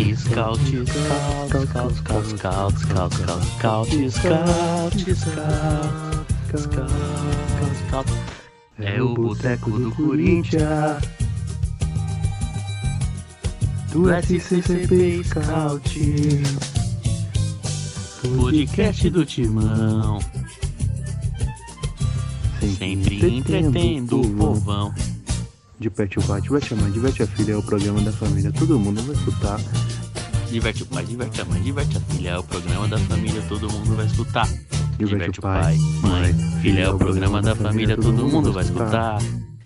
Scout, scout, scout, scout, scout, scout, scout, scout, scout, scout, scout. É o boteco do Corinthians. Do SCCP Scout. Podcast do Timão. Sempre entretendo o povão. Diverte o pai, diverte a mãe, diverte a filha, é o programa da família, todo mundo vai escutar. Diverte o pai, diverte a mãe, diverte a filha. É o programa da família, todo mundo vai escutar. Diverte o pai, mãe, filha. É o programa da família, todo mundo vai escutar.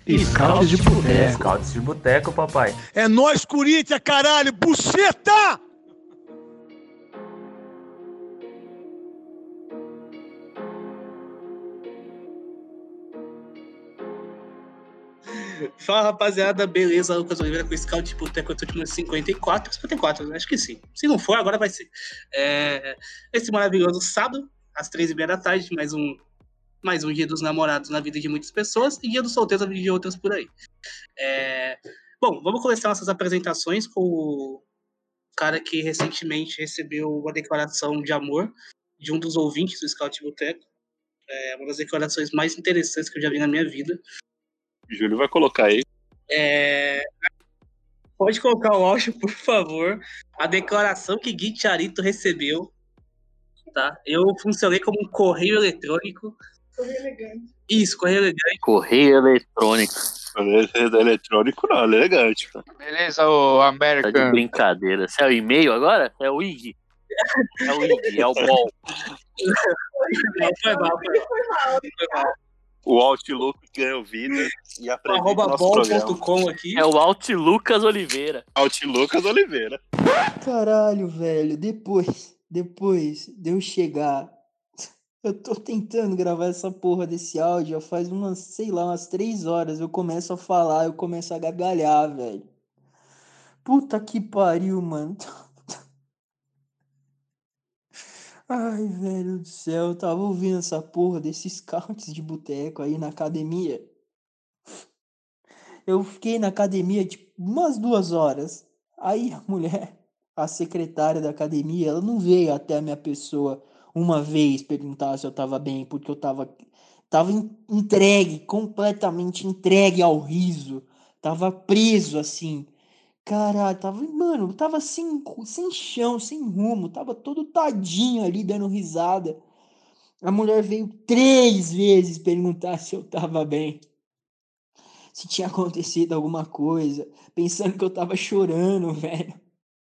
Scouts de boteco. Scouts de boteco, papai. É nós, Corinthians, caralho! Buceta! Fala rapaziada, beleza? Lucas Oliveira com o Scout de Boteco último 54. 54, né? acho que sim. Se não for, agora vai ser. É, esse maravilhoso sábado, às três e meia da tarde, mais um, mais um dia dos namorados na vida de muitas pessoas e dia dos solteiros na vida de outras por aí. É, bom, vamos começar nossas apresentações com o cara que recentemente recebeu uma declaração de amor de um dos ouvintes do Scout de Boteco. É uma das declarações mais interessantes que eu já vi na minha vida. Júlio vai colocar aí. É... Pode colocar o áudio, por favor. A declaração que Gui Charito recebeu. Tá? Eu funcionei como um correio eletrônico. Correio elegante. Isso, correio elegante. Correio eletrônico. É eletrônico não, ele é elegante. Cara. Beleza, o Tá de brincadeira. Você é o e-mail agora? É o IG. É o IG, é o bom. Foi mal, foi mal. Foi mal. O Outlook ganhou vida e apresenta o nosso programa. bom.com aqui. É o Alt Lucas Oliveira. Outlookers Oliveira. Caralho, velho, depois, depois de eu chegar, eu tô tentando gravar essa porra desse áudio, já faz umas, sei lá, umas três horas, eu começo a falar, eu começo a gargalhar, velho. Puta que pariu, mano. Ai, velho do céu, eu tava ouvindo essa porra desses scouts de boteco aí na academia. Eu fiquei na academia, tipo, umas duas horas. Aí a mulher, a secretária da academia, ela não veio até a minha pessoa uma vez perguntar se eu tava bem, porque eu tava, tava en- entregue, completamente entregue ao riso. Tava preso assim. Caralho, tava, mano, tava sem, sem chão, sem rumo, tava todo tadinho ali dando risada. A mulher veio três vezes perguntar se eu tava bem se tinha acontecido alguma coisa, pensando que eu tava chorando, velho.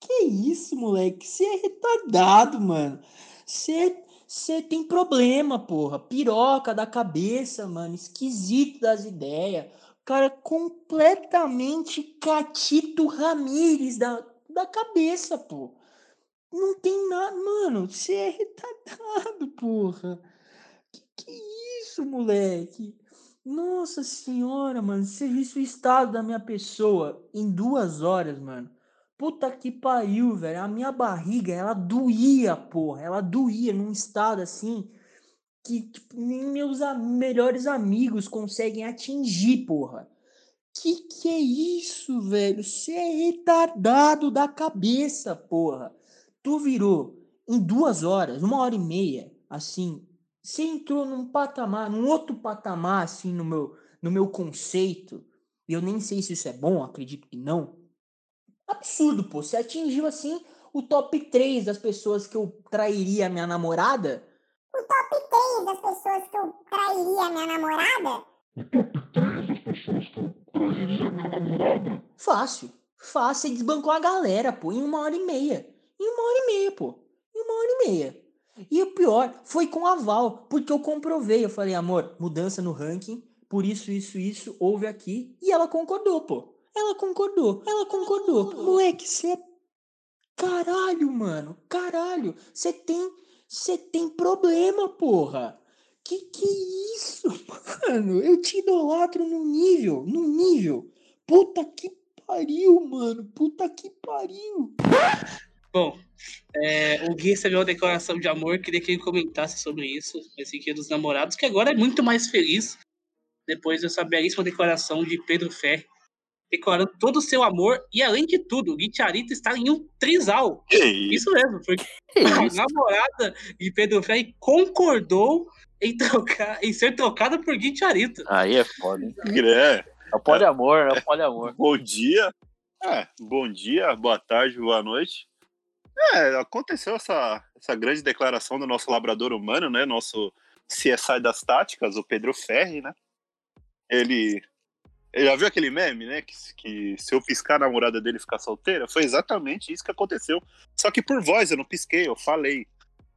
Que isso, moleque? Você é retardado, mano. Você você tem problema, porra. Piroca da cabeça, mano. Esquisito das ideias. Cara completamente Catito Ramírez da, da cabeça, pô. Não tem nada. Mano, você é retardado, porra. Que que isso, moleque? Nossa senhora, mano. Você viu o estado da minha pessoa em duas horas, mano. Puta que pariu, velho. A minha barriga, ela doía, porra. Ela doía num estado assim que tipo, nem meus melhores amigos conseguem atingir, porra. Que que é isso, velho? Você é retardado da cabeça, porra. Tu virou em duas horas, uma hora e meia, assim. Você entrou num patamar, num outro patamar, assim, no meu, no meu conceito. E eu nem sei se isso é bom, acredito que não. Absurdo, pô. Você atingiu, assim, o top 3 das pessoas que eu trairia a minha namorada. O top 3 das pessoas que eu trairia minha namorada? Fácil. Fácil. Você desbancou a galera, pô, em uma hora e meia. Em uma hora e meia, pô. Em uma hora e meia. E o pior, foi com aval, porque eu comprovei. Eu falei, amor, mudança no ranking, por isso, isso, isso, houve aqui. E ela concordou, pô. Ela concordou, ela concordou. Moleque, você é. Caralho, mano. Caralho. Você tem. Você tem problema, porra. Que que é isso, mano? Eu te idolatro num nível, num nível. Puta que pariu, mano. Puta que pariu. Bom, é, o Gui recebeu uma declaração de amor, queria que ele comentasse sobre isso, esse dia dos namorados, que agora é muito mais feliz depois dessa belíssima declaração de Pedro Ferri, declarando todo o seu amor e, além de tudo, o Guitiarito está em um trisal. Que isso? Isso mesmo, porque Que a namorada de Pedro Ferri concordou em, trocar, em ser trocada por Guitiarito. Aí é foda, hein? É. É o poliamor, é o poliamor. Bom dia. É, bom dia, boa tarde, boa noite. É, aconteceu essa, essa grande declaração do nosso labrador humano, né? Nosso CSI das táticas, o Pedro Ferri, né? Ele. Já viu aquele meme, né? Que, que se eu piscar a namorada dele ficar solteira? Foi exatamente isso que aconteceu. Só que por voz, eu não pisquei, eu falei.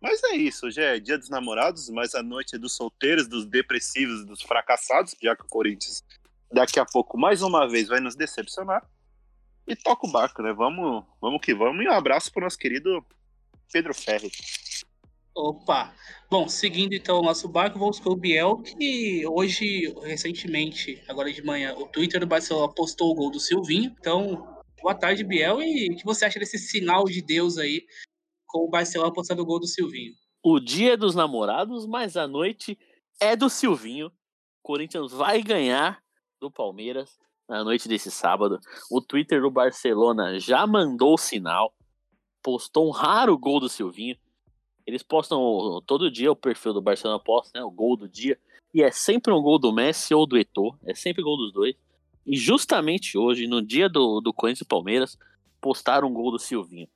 Mas é isso, hoje é dia dos namorados, mas a noite é dos solteiros, dos depressivos, dos fracassados, já que o Corinthians daqui a pouco mais uma vez vai nos decepcionar. E toca o barco, né? Vamos, vamos que vamos. E um abraço pro nosso querido Pedro Ferri. Opa! Bom, seguindo então o nosso barco, vamos com o Biel, que hoje, recentemente, agora de manhã, o Twitter do Barcelona postou o gol do Silvinho. Então, boa tarde, Biel. E o que você acha desse sinal de Deus aí, com o Barcelona postando o gol do Silvinho? O dia é dos namorados, mas a noite é do Silvinho. Corinthians vai ganhar do Palmeiras na noite desse sábado. O Twitter do Barcelona já mandou o sinal. Postou um raro gol do Silvinho. Eles postam todo dia o perfil do Barcelona posta, né, o gol do dia, e é sempre um gol do Messi ou do Eto'o, é sempre gol dos dois. E justamente hoje, no dia do, do Corinthians e Palmeiras, postaram um gol do Silvinho.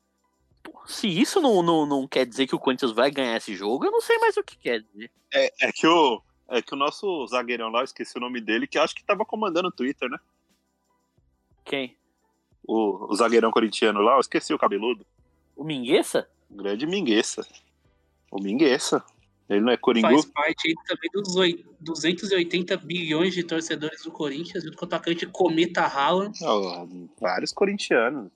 Pô, se isso não, não, não quer dizer que o Corinthians vai ganhar esse jogo, eu não sei mais o que quer dizer. É, é que o, é que o nosso zagueirão lá, eu esqueci o nome dele, que acho que tava comandando o Twitter, né? Quem? O, o zagueirão corintiano lá, eu esqueci o cabeludo. O Mingueça? O grande Mingueça. O Mingueça. Ele não é Coringu? Faz parte aí também dos oi- 280 bilhões de torcedores do Corinthians, junto com o atacante Cometa Haaland. Ó, vários corintianos.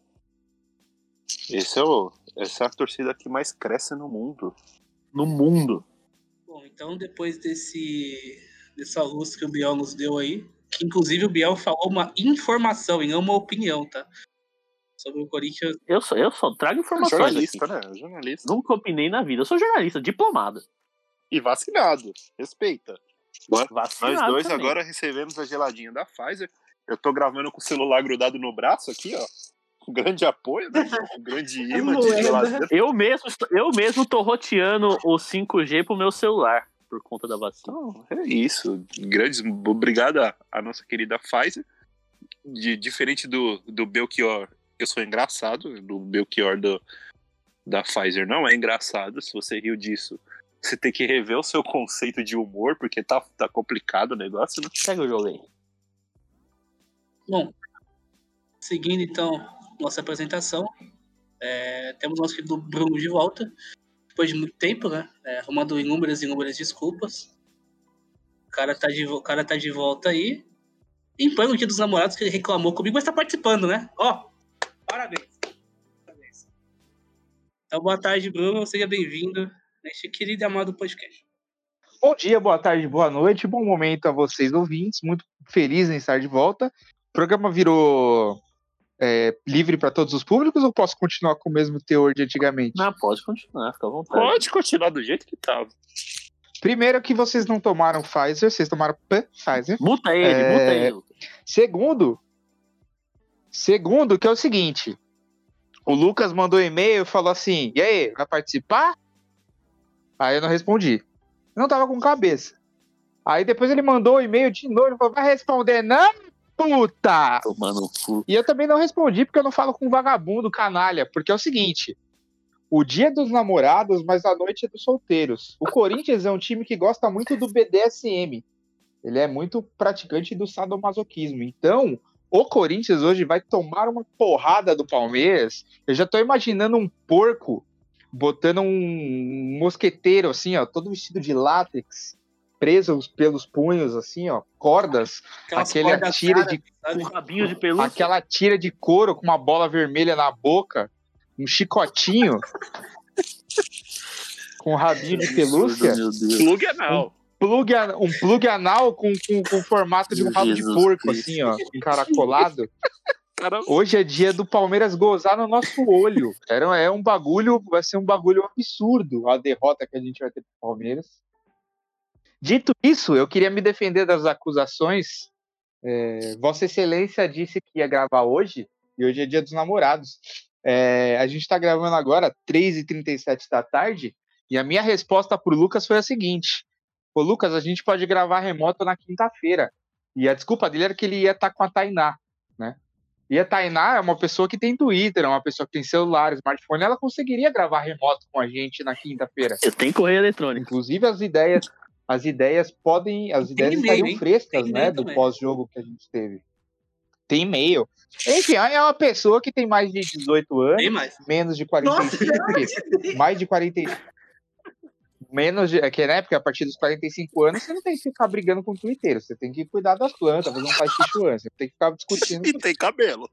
Esse é o, essa é a torcida que mais cresce no mundo. No mundo. Bom, então depois desse dessa luz que o Biel nos deu aí, que inclusive o Biel falou uma informação e não uma opinião, tá? Sobre o Corinthians. Eu só, eu só trago informações Jornalista, aqui. né? Jornalista. Nunca opinei na vida. Eu sou jornalista, diplomado. E vacinado. Respeita. Nós Vacinado dois também. agora recebemos a geladinha da Pfizer. Eu tô gravando com o celular grudado no braço aqui, ó. Um grande apoio, né? Um grande imã de Moeda. geladeira. Eu mesmo, eu mesmo tô roteando o 5G pro meu celular por conta da vacina. Então, é isso. Grandes, obrigado à- à nossa querida Pfizer. De, diferente do, do Belchior, eu sou engraçado. Do Belchior do, da Pfizer não é engraçado. Se você riu disso, você tem que rever o seu conceito de humor, porque tá, tá complicado o negócio, né? Segue o jogo aí. Bom, seguindo então nossa apresentação, é, temos nosso querido Bruno de volta, depois de muito tempo, né? É, arrumando inúmeras e inúmeras desculpas. O cara, tá de, o cara tá de volta aí. Em pleno dia dos namorados, que ele reclamou comigo, mas tá participando, né? Ó, parabéns. Parabéns. Então, boa tarde, Bruno. Seja bem-vindo neste querido e amado podcast. Bom dia, boa tarde, boa noite, bom momento a vocês ouvintes. Muito feliz em estar de volta. O programa virou é, livre para todos os públicos ou posso continuar com o mesmo teor de antigamente? Não, pode continuar, fica à vontade. Pode continuar do jeito que tava. Primeiro que vocês não tomaram Pfizer, vocês tomaram Pfizer. Muta ele, É, muta ele. Segundo, segundo que é o seguinte, o Lucas mandou e-mail e falou assim, e aí, vai participar? Aí eu não respondi. Eu não tava com cabeça. Aí depois ele mandou o e-mail de novo falou, vai responder não, puta! Tomando um cu. E eu também não respondi porque eu não falo com vagabundo, canalha. Porque é o seguinte: o dia é dos namorados, mas a noite é dos solteiros. O Corinthians é um time que gosta muito do BDSM. Ele é muito praticante do sadomasoquismo. Então, o Corinthians hoje vai tomar uma porrada do Palmeiras. Eu já tô imaginando um porco botando um mosqueteiro assim, ó, todo vestido de látex, preso pelos punhos assim, ó, cordas, Aquelas Aquele cordas atira árabes, de sabe? De pelúcia. aquela tira de couro com uma bola vermelha na boca, um chicotinho com um rabinho de pelúcia, Meu Deus. Plug anal. Plug, um plug anal com, com, com o formato de um rabo de porco, Cristo. assim, ó, encaracolado. Cara, Hoje é dia do Palmeiras gozar no nosso olho. Era, é um bagulho, vai ser um bagulho absurdo a derrota que a gente vai ter pro Palmeiras. Dito isso, eu queria me defender das acusações É, Vossa Excelência disse que ia gravar hoje, e hoje é dia dos namorados. É, a gente está gravando agora, 3h37 da tarde, e a minha resposta pro Lucas foi a seguinte: Ô Lucas, a gente pode gravar remoto na quinta-feira. E a desculpa dele era que ele ia estar com a Tainá, né? E a Tainá é uma pessoa que tem Twitter, é uma pessoa que tem celular, smartphone, ela conseguiria gravar remoto com a gente na quinta-feira. Eu tenho correio eletrônico. Inclusive as ideias, as ideias podem, as Tem ideias estariam frescas, Tem né, do pós-jogo que a gente teve. Tem e-mail. Enfim, é uma pessoa que tem mais de 18 anos, menos de 45, porque mais de 45 menos de, é que né, porque a partir dos 45 anos você não tem que ficar brigando com o Twitter, você tem que cuidar das plantas, fazer um pai chuan, você tem que ficar discutindo E tem cabelo.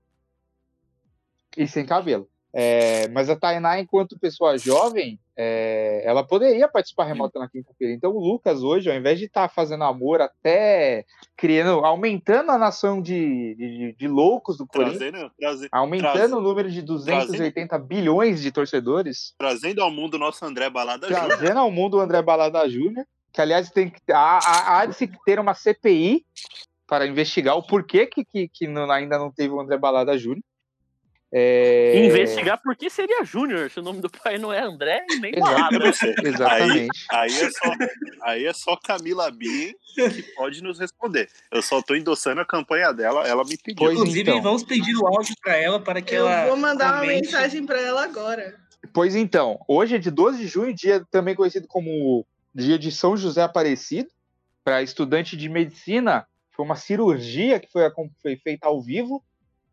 e sem cabelo. É, mas a Tainá, enquanto pessoa jovem, é, ela poderia participar remota na quinta-feira. Então o Lucas hoje, ao invés de estar fazendo amor até criando, aumentando a nação de, de, de loucos do Corinthians, Trazendo, traze- aumentando trazendo- o número de 280 bilhões de torcedores, trazendo ao mundo o nosso André Balada Júnior. trazendo ao mundo o André Balada Júnior, que aliás tem que há, há, há de se ter uma CPI para investigar o porquê que, que, que não- ainda não teve o André Balada Júnior. É, Investigar por que seria Júnior, se o nome do pai não é André e nem Exato. Eu. Exatamente. Aí é só, aí é só Camila Bin que pode nos responder. Eu só tô endossando a campanha dela, ela me pediu. Pois Inclusive, então. vamos pedir o áudio pra ela para que Eu ela. vou mandar uma comente. mensagem pra ela agora. Pois então, hoje é de 12 de junho, dia também conhecido como dia de São José Aparecido. Para estudante de medicina, foi uma cirurgia que foi, foi feita ao vivo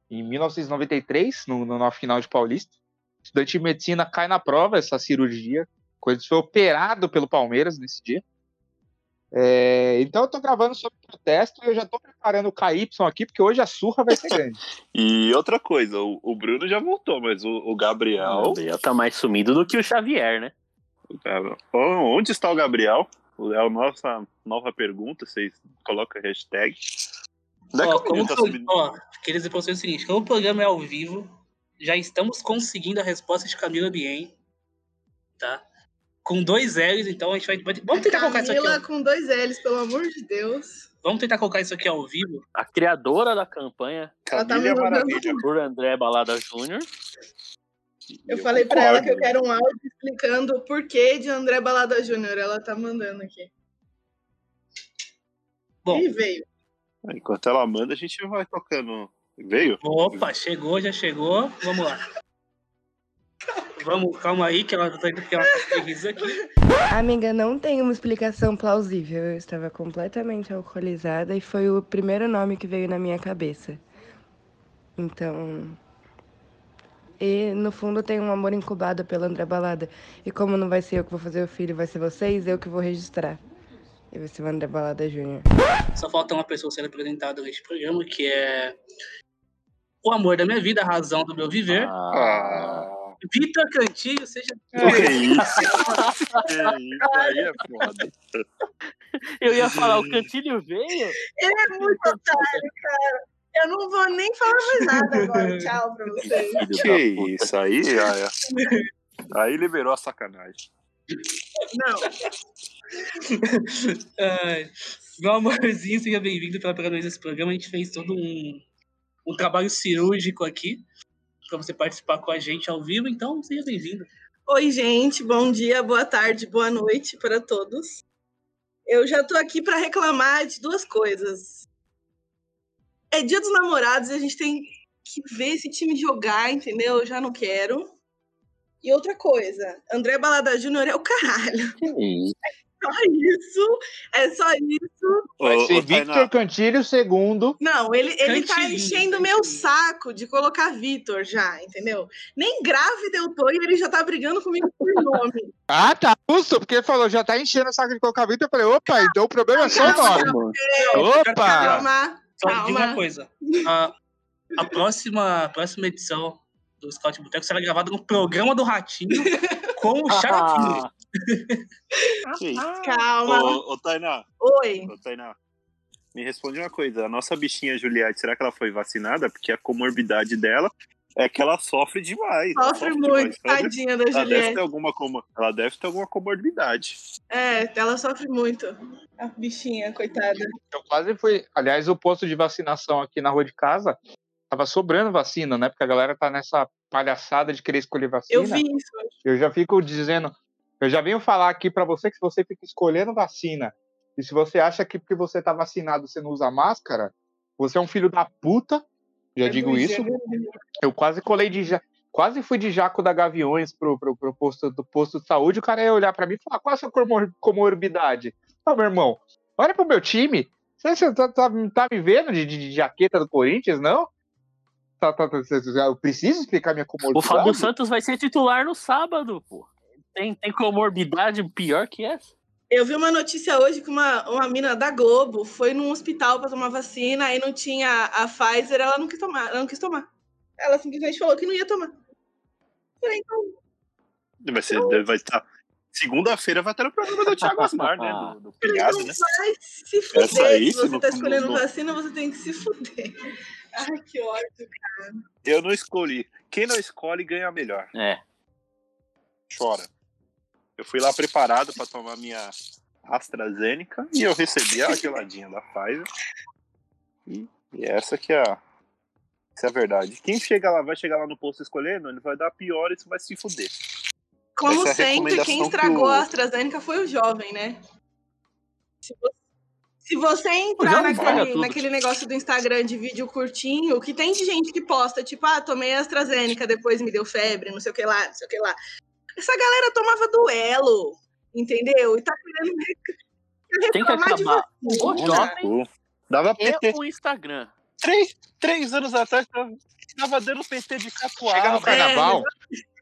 em 1993, no, no- na final de Paulista. Estudante de medicina cai na prova essa cirurgia. Coisa foi operado pelo Palmeiras nesse dia. É, então eu tô gravando sobre protesto e eu já tô preparando o KY aqui, porque hoje a surra vai ser grande. E outra coisa, o, o Bruno já voltou, mas o, o Gabriel. O Gabriel tá mais sumido do que o Xavier, né? o Gabriel- Oh, Onde está o Gabriel? É a nossa nova pergunta, vocês colocam a hashtag. Onde é Ó, como menino tá pro- ó, queria dizer pra vocês o seguinte: como o programa é ao vivo, já estamos conseguindo a resposta de Camila Bien. Tá? Com dois L's, então a gente vai. Vamos tentar colocar isso aqui. Camila com dois L's, pelo amor de Deus. Vamos tentar colocar isso aqui ao vivo. A criadora da campanha Ela tá Camila me mandando- Maravilha. por André Balada Júnior. Eu falei pra ela que eu quero um áudio explicando o porquê de André Balada Júnior. Ela tá mandando aqui. Bom. E veio. Enquanto ela manda, a gente vai tocando. Veio? Opa, chegou, já chegou. Vamos lá. Vamos, calma aí, que ela tá que ela tá feliz aqui. Amiga, não tem uma explicação plausível. Eu estava completamente alcoolizada e foi o primeiro nome que veio na minha cabeça. Então. E no fundo tem um amor incubado pela André Balada. E como não vai ser eu que vou fazer o filho, vai ser vocês, eu que vou registrar. E vai ser o André Balada Júnior. Só falta uma pessoa ser apresentada neste programa, que é o amor da minha vida, a razão do meu viver. Ah, Vitor Cantilho, seja que isso? que isso aí é foda. Eu ia falar, o Cantilho veio? Ele é muito otário, cara. Eu não vou nem falar mais nada agora. Tchau pra vocês. Que isso aí, aí, aí liberou a sacanagem. Não. Ai, meu amorzinho, seja bem-vindo pela primeira vez nesse programa. A gente fez todo um, um trabalho cirúrgico aqui para você participar com a gente ao vivo, então seja bem-vindo. Oi, gente. Bom dia, boa tarde, boa noite para todos. Eu já tô aqui para reclamar de duas coisas. É dia dos namorados e a gente tem que ver esse time jogar, entendeu? Eu já não quero. E outra coisa, André Balada Júnior é o caralho. Só isso. É só isso. Vai ser Victor Cantilho segundo. Não, ele, ele tá enchendo o meu saco de colocar Vitor já, entendeu? Nem grávida eu tô e ele já tá brigando comigo por nome. Ah, tá. Justo, porque ele falou, já tá enchendo o saco de colocar Vitor. Eu falei, opa, então o problema é só o nome. Opa! Calma, Só digo uma calma. coisa: a, a próxima, a próxima edição do Scout Boteco será gravada no programa do Ratinho com o Chatinho. Calma. Ô, ô, Tainá, Oi. ô, Tainá, me responde uma coisa. A nossa bichinha Juliette, será que ela foi vacinada? Porque a comorbidade dela É que ela sofre demais. Sofre demais. muito, deve- tadinha da Ela deve, Juliette. ter alguma, como- ela deve ter alguma comorbidade. É, ela sofre muito. A bichinha, coitada. Eu quase fui. Aliás, o posto de vacinação aqui na rua de casa tava sobrando vacina, né? Porque a galera tá nessa palhaçada de querer escolher vacina. Eu vi isso. Eu já fico dizendo, eu já venho falar aqui pra você que se você fica escolhendo vacina e se você acha que porque você tá vacinado você não usa máscara, você é um filho da puta. Já digo isso. Eu quase colei de ja... quase fui de jaco da Gaviões pro, pro, pro posto do posto de saúde, o cara ia olhar pra mim e falar: "Qual é a sua comor- comorbidade?" Ah, meu irmão, olha pro meu time. Você, você tá, tá- tá me vendo de, de- de jaqueta do Corinthians, não? Tá, tá, tá, eu preciso explicar minha O comorbidade? Fábio Santos vai ser titular no sábado, pô. Tem, tem comorbidade pior que essa? Eu vi uma notícia hoje que uma, uma mina da Globo foi num hospital pra tomar vacina, aí não tinha a Pfizer, ela não quis tomar, ela não quis tomar. Ela simplesmente falou que não ia tomar. Falei, então, Vai, ser, vai estar. Segunda-feira vai ter o programa do Thiago Asmar, né? Do, do Pilhado, né? vai se Essa fuder. aí, Se você não- tá escolhendo não- vacina, você tem que se fuder. Ai, que ódio. Eu não escolhi. Quem não escolhe ganha melhor. É. Chora. Eu fui lá preparado pra tomar minha AstraZeneca e eu recebi a geladinha da Pfizer. E, e essa que é a, essa é a verdade. Quem chega lá, vai chegar lá no posto escolhendo, ele vai dar pior e você vai se fuder. Como Essa é sempre, quem recomendação que estragou o- a AstraZeneca foi o jovem, né? Se você, se você entrar naquele, naquele negócio do Instagram de vídeo curtinho, que tem de gente que posta, tipo, ah, tomei a AstraZeneca, depois me deu febre, não sei o que lá, não sei o que lá. Essa galera tomava duelo, entendeu? E tá querendo Tem que acabar o jovem Dava PT. o Instagram. Três, três anos atrás tava, dando PT de Chega catuaba. no carnaval,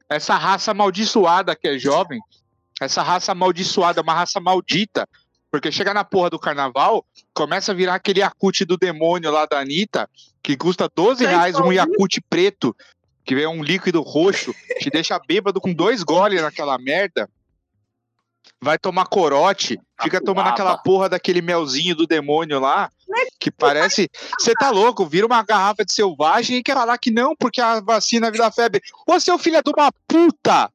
essa raça amaldiçoada que é jovem, essa raça amaldiçoada, uma raça maldita, porque chega na porra do carnaval, começa a virar aquele Yakut do demônio lá da Anitta, que custa 12 reais um Yakut preto, que é um líquido roxo, te deixa bêbado com dois goles naquela merda. Vai tomar corote, fica tomando Catuaba. aquela porra daquele melzinho do demônio lá, que parece. Você tá louco, vira uma garrafa de selvagem e quer falar que não, porque a vacina vira febre. Ô, seu filho é de uma puta!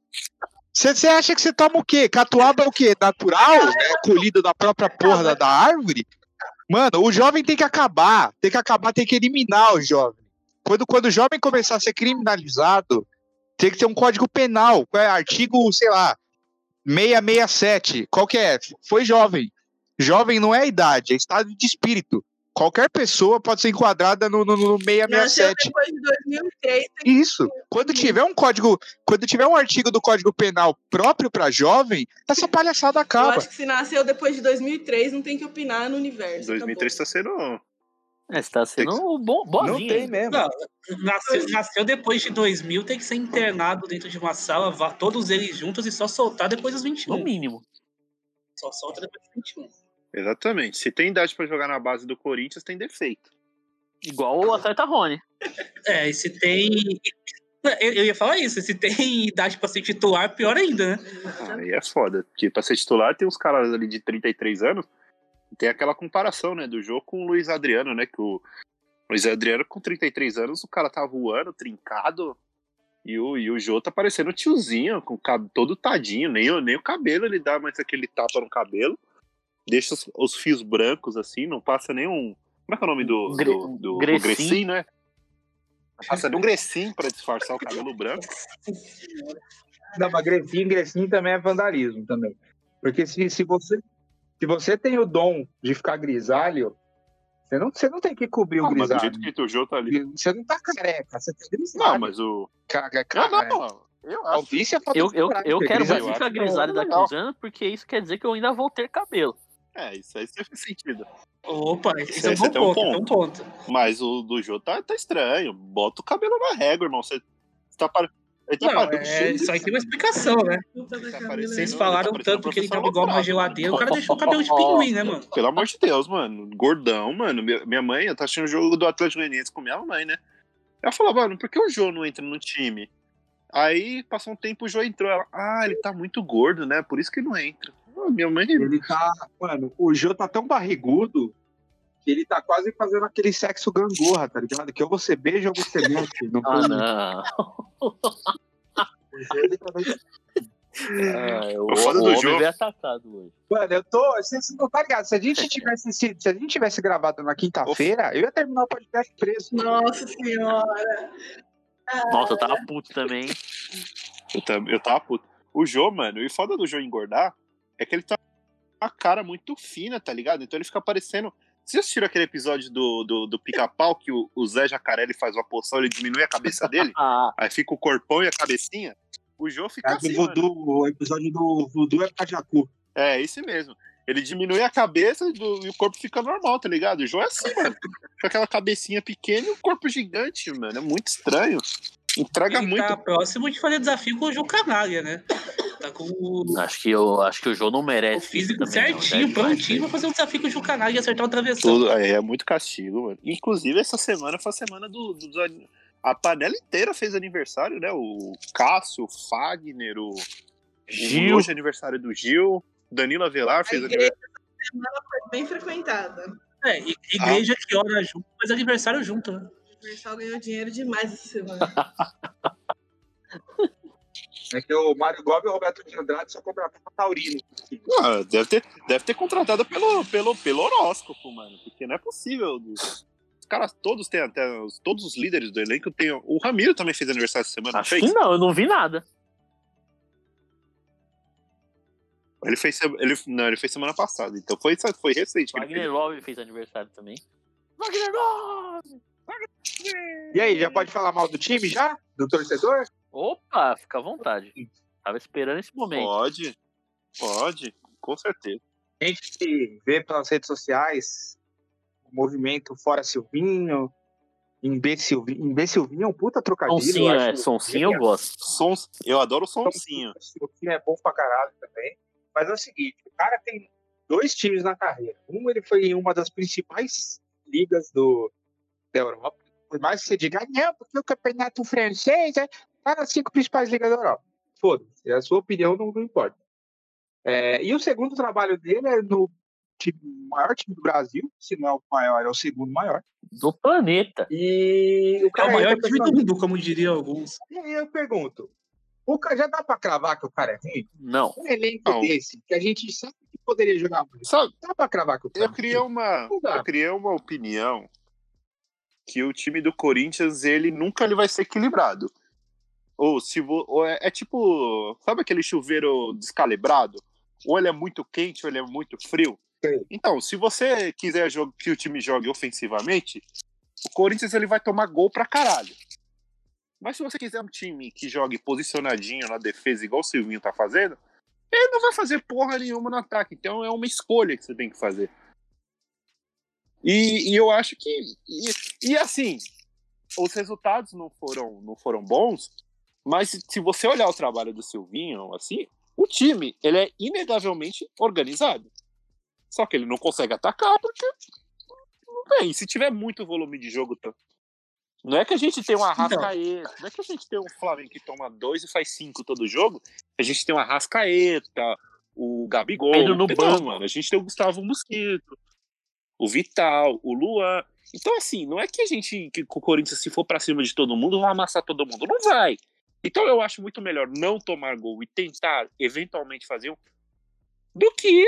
Você acha que você toma o quê? Catuaba é o quê? Natural? É colhido da própria porra da, da árvore? Mano, o jovem tem que acabar. Tem que acabar, tem que eliminar o jovem. Quando, quando o jovem começar a ser criminalizado, tem que ter um código penal. Qual é? Artigo, sei lá, 667. Qual que é? Foi jovem. Jovem não é idade, é estado de espírito. Qualquer pessoa pode ser enquadrada no, no, no Nasceu 667. depois de 2003, tem Isso. Quando tiver um código, quando tiver um artigo do Código Penal próprio para jovem, essa palhaçada Eu acaba. acho que se nasceu depois de 2003, não tem que opinar no universo. 2003 tá sendo. É, você tá sendo um bom, boazinho. hein? mesmo. Não, nasceu, nasceu depois de 2000, tem que ser internado dentro de uma sala, vá todos eles juntos e só soltar depois dos No 21. mínimo. Só solta depois dos 21. Exatamente. Se tem idade pra jogar na base do Corinthians, tem defeito. Igual o atleta Rony. É, e se tem. Eu, eu ia falar isso, se tem idade pra ser titular, pior ainda, né? Aí é foda. Porque pra ser titular tem uns caras ali de 33 anos. Tem aquela comparação, né, do jogo com o Luiz Adriano, né? Que o Luiz Adriano, com 33 anos, o cara tá voando, trincado. E o, e o Jô tá parecendo tiozinho, com o todo tadinho. Nem, o- nem o cabelo ele dá mais aquele tapa no cabelo. Deixa os, os fios brancos assim, não passa nem um. Como é que é o nome do. Gre- do, do, do Grecin. Grecin, né? Passa nem um Grecin pra disfarçar o cabelo branco. Não, mas Grecinho, Grecinho também é vandalismo também. Porque se, se, você, se você tem o dom de ficar grisalho, você não, você não tem que cobrir o Ah, mas do grisalho. jeito que o Jô tá ali. Você não tá careca, você tá grisalho. Não, mas o. Caga, Ah, caga, não, eu acho. É Eu, de eu, eu quero grisalho- muito ficar grisalho daqui uns anos, porque isso quer dizer que eu ainda vou ter cabelo. É, isso aí faz sentido. Opa, esse é um bom um ponto, é um ponto. Mas o do Jô tá, tá estranho. Bota o cabelo na régua, irmão. Você você tá pare... Ele tá Não, é, isso aí tem uma explicação, né? Vocês falaram tá tanto que ele tava igual uma geladeira, o cara deixou o cabelo de pinguim, né, mano? Pelo amor de Deus, mano. Gordão, mano. Minha mãe, eu tava assistindo o jogo do Atlético Goianiense com minha mãe, né? Ela falou, mano, por que o Jô não entra no time? Aí, passou um tempo, o Jô entrou. Ela, ah, ele tá muito gordo, né? Por isso que ele não entra. Ah, minha mãe... Ele tá. Mano, o Jô tá tão barrigudo ele tá quase fazendo aquele sexo gangorra, tá ligado? Que ou você beija ou você mete. Não Ah, não. Ele também- Ah, o, O foda o do jogo- veio atacado hoje. Mano, eu tô. Vocês não tá ligado? Se a gente tivesse, se, se a gente tivesse gravado na quinta-feira, eu ia terminar o podcast preso. Nossa senhora. Nossa, eu tava puto também. hein? Eu, tam- eu tava puto. O Jô, mano, e o foda do Jô engordar é que ele tá com a cara muito fina, tá ligado? Então ele fica parecendo. Vocês assistiram aquele episódio do, do, do pica-pau que o, o Zé Jacaré ele faz uma poção, ele diminui a cabeça dele? Ah, aí fica o corpão e a cabecinha? O Jô fica É assim, voodoo, o episódio do Voodoo é Pajacu. É, esse mesmo. Ele diminui a cabeça do- e o corpo fica normal, tá ligado? O Jô é assim, mano. Com aquela cabecinha pequena e o corpo gigante, mano. É muito estranho. Entrega Ele muito. tá próximo de fazer desafio com o Ju Canalha, né? Tá com o, acho que, eu, acho que o João não o merece isso físico também. certinho, prontinho pra fazer um desafio com o Ju Canalha e acertar o travessão. Tudo, é, é muito castigo, mano. Inclusive, essa semana foi a semana do, do- do- A panela inteira fez aniversário, né? O Cássio, o Fagner, o. Gil. o Hoje é aniversário do Gil. Danilo Avelar A fez aniversário. essa semana foi bem frequentada. É, i- igreja que ora junto, mas aniversário junto, né? O Universal ganhou dinheiro demais essa semana. É que o Mário Gobi e o Roberto de Andrade só contrataram o Taurino. Ah, deve, ter, deve ter contratado pelo, pelo, pelo horóscopo, mano. Porque não é possível. Os caras todos têm até. os- Todos os líderes do elenco têm. O Ramiro também fez aniversário essa semana, não Acho fez? que não, eu não vi nada. Ele fez, ele, não, ele fez semana passada, então foi, foi recente. Wagner fez. Love fez aniversário também. Wagner Love! E aí, já pode falar mal do time já? Do torcedor? Opa, fica à vontade. Tava esperando esse momento. Pode, pode, com certeza. A gente vê pelas redes sociais o movimento Fora Silvinho, Imbecilvinho. Imbecilvinho é um puta trocadilho. Sonsinho, eu é. Sonsinho eu gosto. Sons, eu adoro o sonsinho. Silvinho é bom pra caralho também. Mas é o seguinte, o cara tem dois times na carreira. Um, ele foi em uma das principais ligas do, da Europa. Por mais que você diga, não, porque o campeonato francês é, tá nas cinco principais ligas da Europa. Foda-se, a sua opinião não, não importa. É, e o segundo trabalho dele é no time- maior time do Brasil, se não é o maior, é o segundo maior. Do planeta. E o É cara o maior entra time do mundo, como diriam alguns. E aí eu pergunto, o cara já dá pra cravar que o cara é ruim? Não. Um elenco Não. desse, que a gente sabe que poderia jogar mais. Sabe, Dá pra cravar que o cara eu criei uma, Não dá. eu criei uma opinião que o time do Corinthians ele nunca ele vai ser equilibrado. Ou se vo, ou é, é tipo, sabe aquele chuveiro descalibrado? Ou ele é muito quente ou ele é muito frio. Então, se você quiser que o time jogue ofensivamente, o Corinthians ele vai tomar gol pra caralho. Mas se você quiser um time que jogue posicionadinho na defesa, igual o Silvinho tá fazendo, ele não vai fazer porra nenhuma no ataque. Então é uma escolha que você tem que fazer. E, e eu acho que. E, e assim, os resultados não foram, não foram bons, mas se- você olhar o trabalho do Silvinho, assim, o time ele é inegavelmente organizado. Só que ele não consegue atacar porque não tem. Se tiver muito volume de jogo, tá- não é que a gente tem um Arrascaeta, não é que a gente tem um Flamengo que toma dois e faz cinco todo jogo. A gente tem um Arrascaeta, o Gabigol. Pedro no banco. mano. A gente tem o Gustavo Mosquito, o Vital, o Luan. Então, assim, não é que a gente, que o Corinthians, se for pra cima de todo mundo, vai amassar todo mundo. Não vai. Então eu acho muito melhor não tomar gol e tentar, eventualmente, fazer um. Do que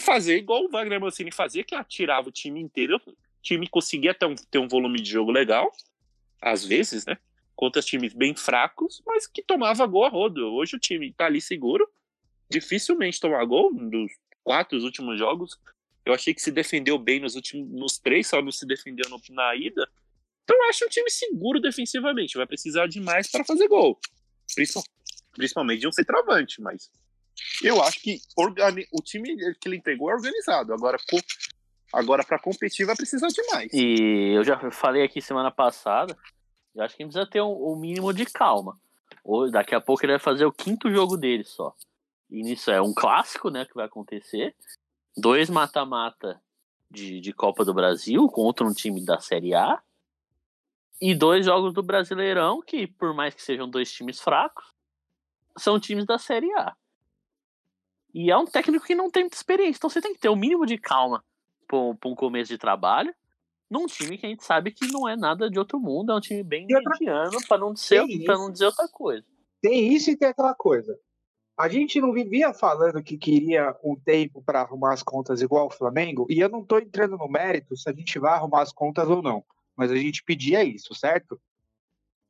fazer igual o Wagner Mancini fazia, que atirava o time inteiro. O time conseguia ter um, ter um volume de jogo legal, às vezes, né? Contra times bem fracos, mas que tomava gol a rodo. Hoje o time tá ali seguro, dificilmente tomar gol dos quatro últimos jogos. Eu achei que se defendeu bem nos últimos nos três, só não se defendeu no- na ida. Então eu acho um time seguro defensivamente. Vai precisar de mais para fazer gol. Principal- Principalmente de um centroavante, mas eu acho que organi- o time que ele entregou é organizado. Agora, co- agora para competir vai precisar de mais. E eu já falei aqui semana passada, eu acho que precisa ter um, um mínimo de calma. Ou daqui a pouco ele vai fazer o quinto jogo dele só. E nisso é um clássico, né, que vai acontecer. Dois mata-mata de, de Copa do Brasil contra um time da Série A. E dois jogos do Brasileirão, que por mais que sejam dois times fracos, são times da Série A. E é um técnico que não tem muita experiência, então você tem que ter o mínimo de calma para um começo de trabalho. num time que a gente sabe que não é nada de outro mundo, é um time bem outra- mediano, pra não, isso. não dizer outra coisa. Tem isso e tem aquela coisa. A gente não vivia falando que queria um tempo para arrumar as contas igual o Flamengo, e eu não estou entrando no mérito se a gente vai arrumar as contas ou não, mas a gente pedia isso, certo?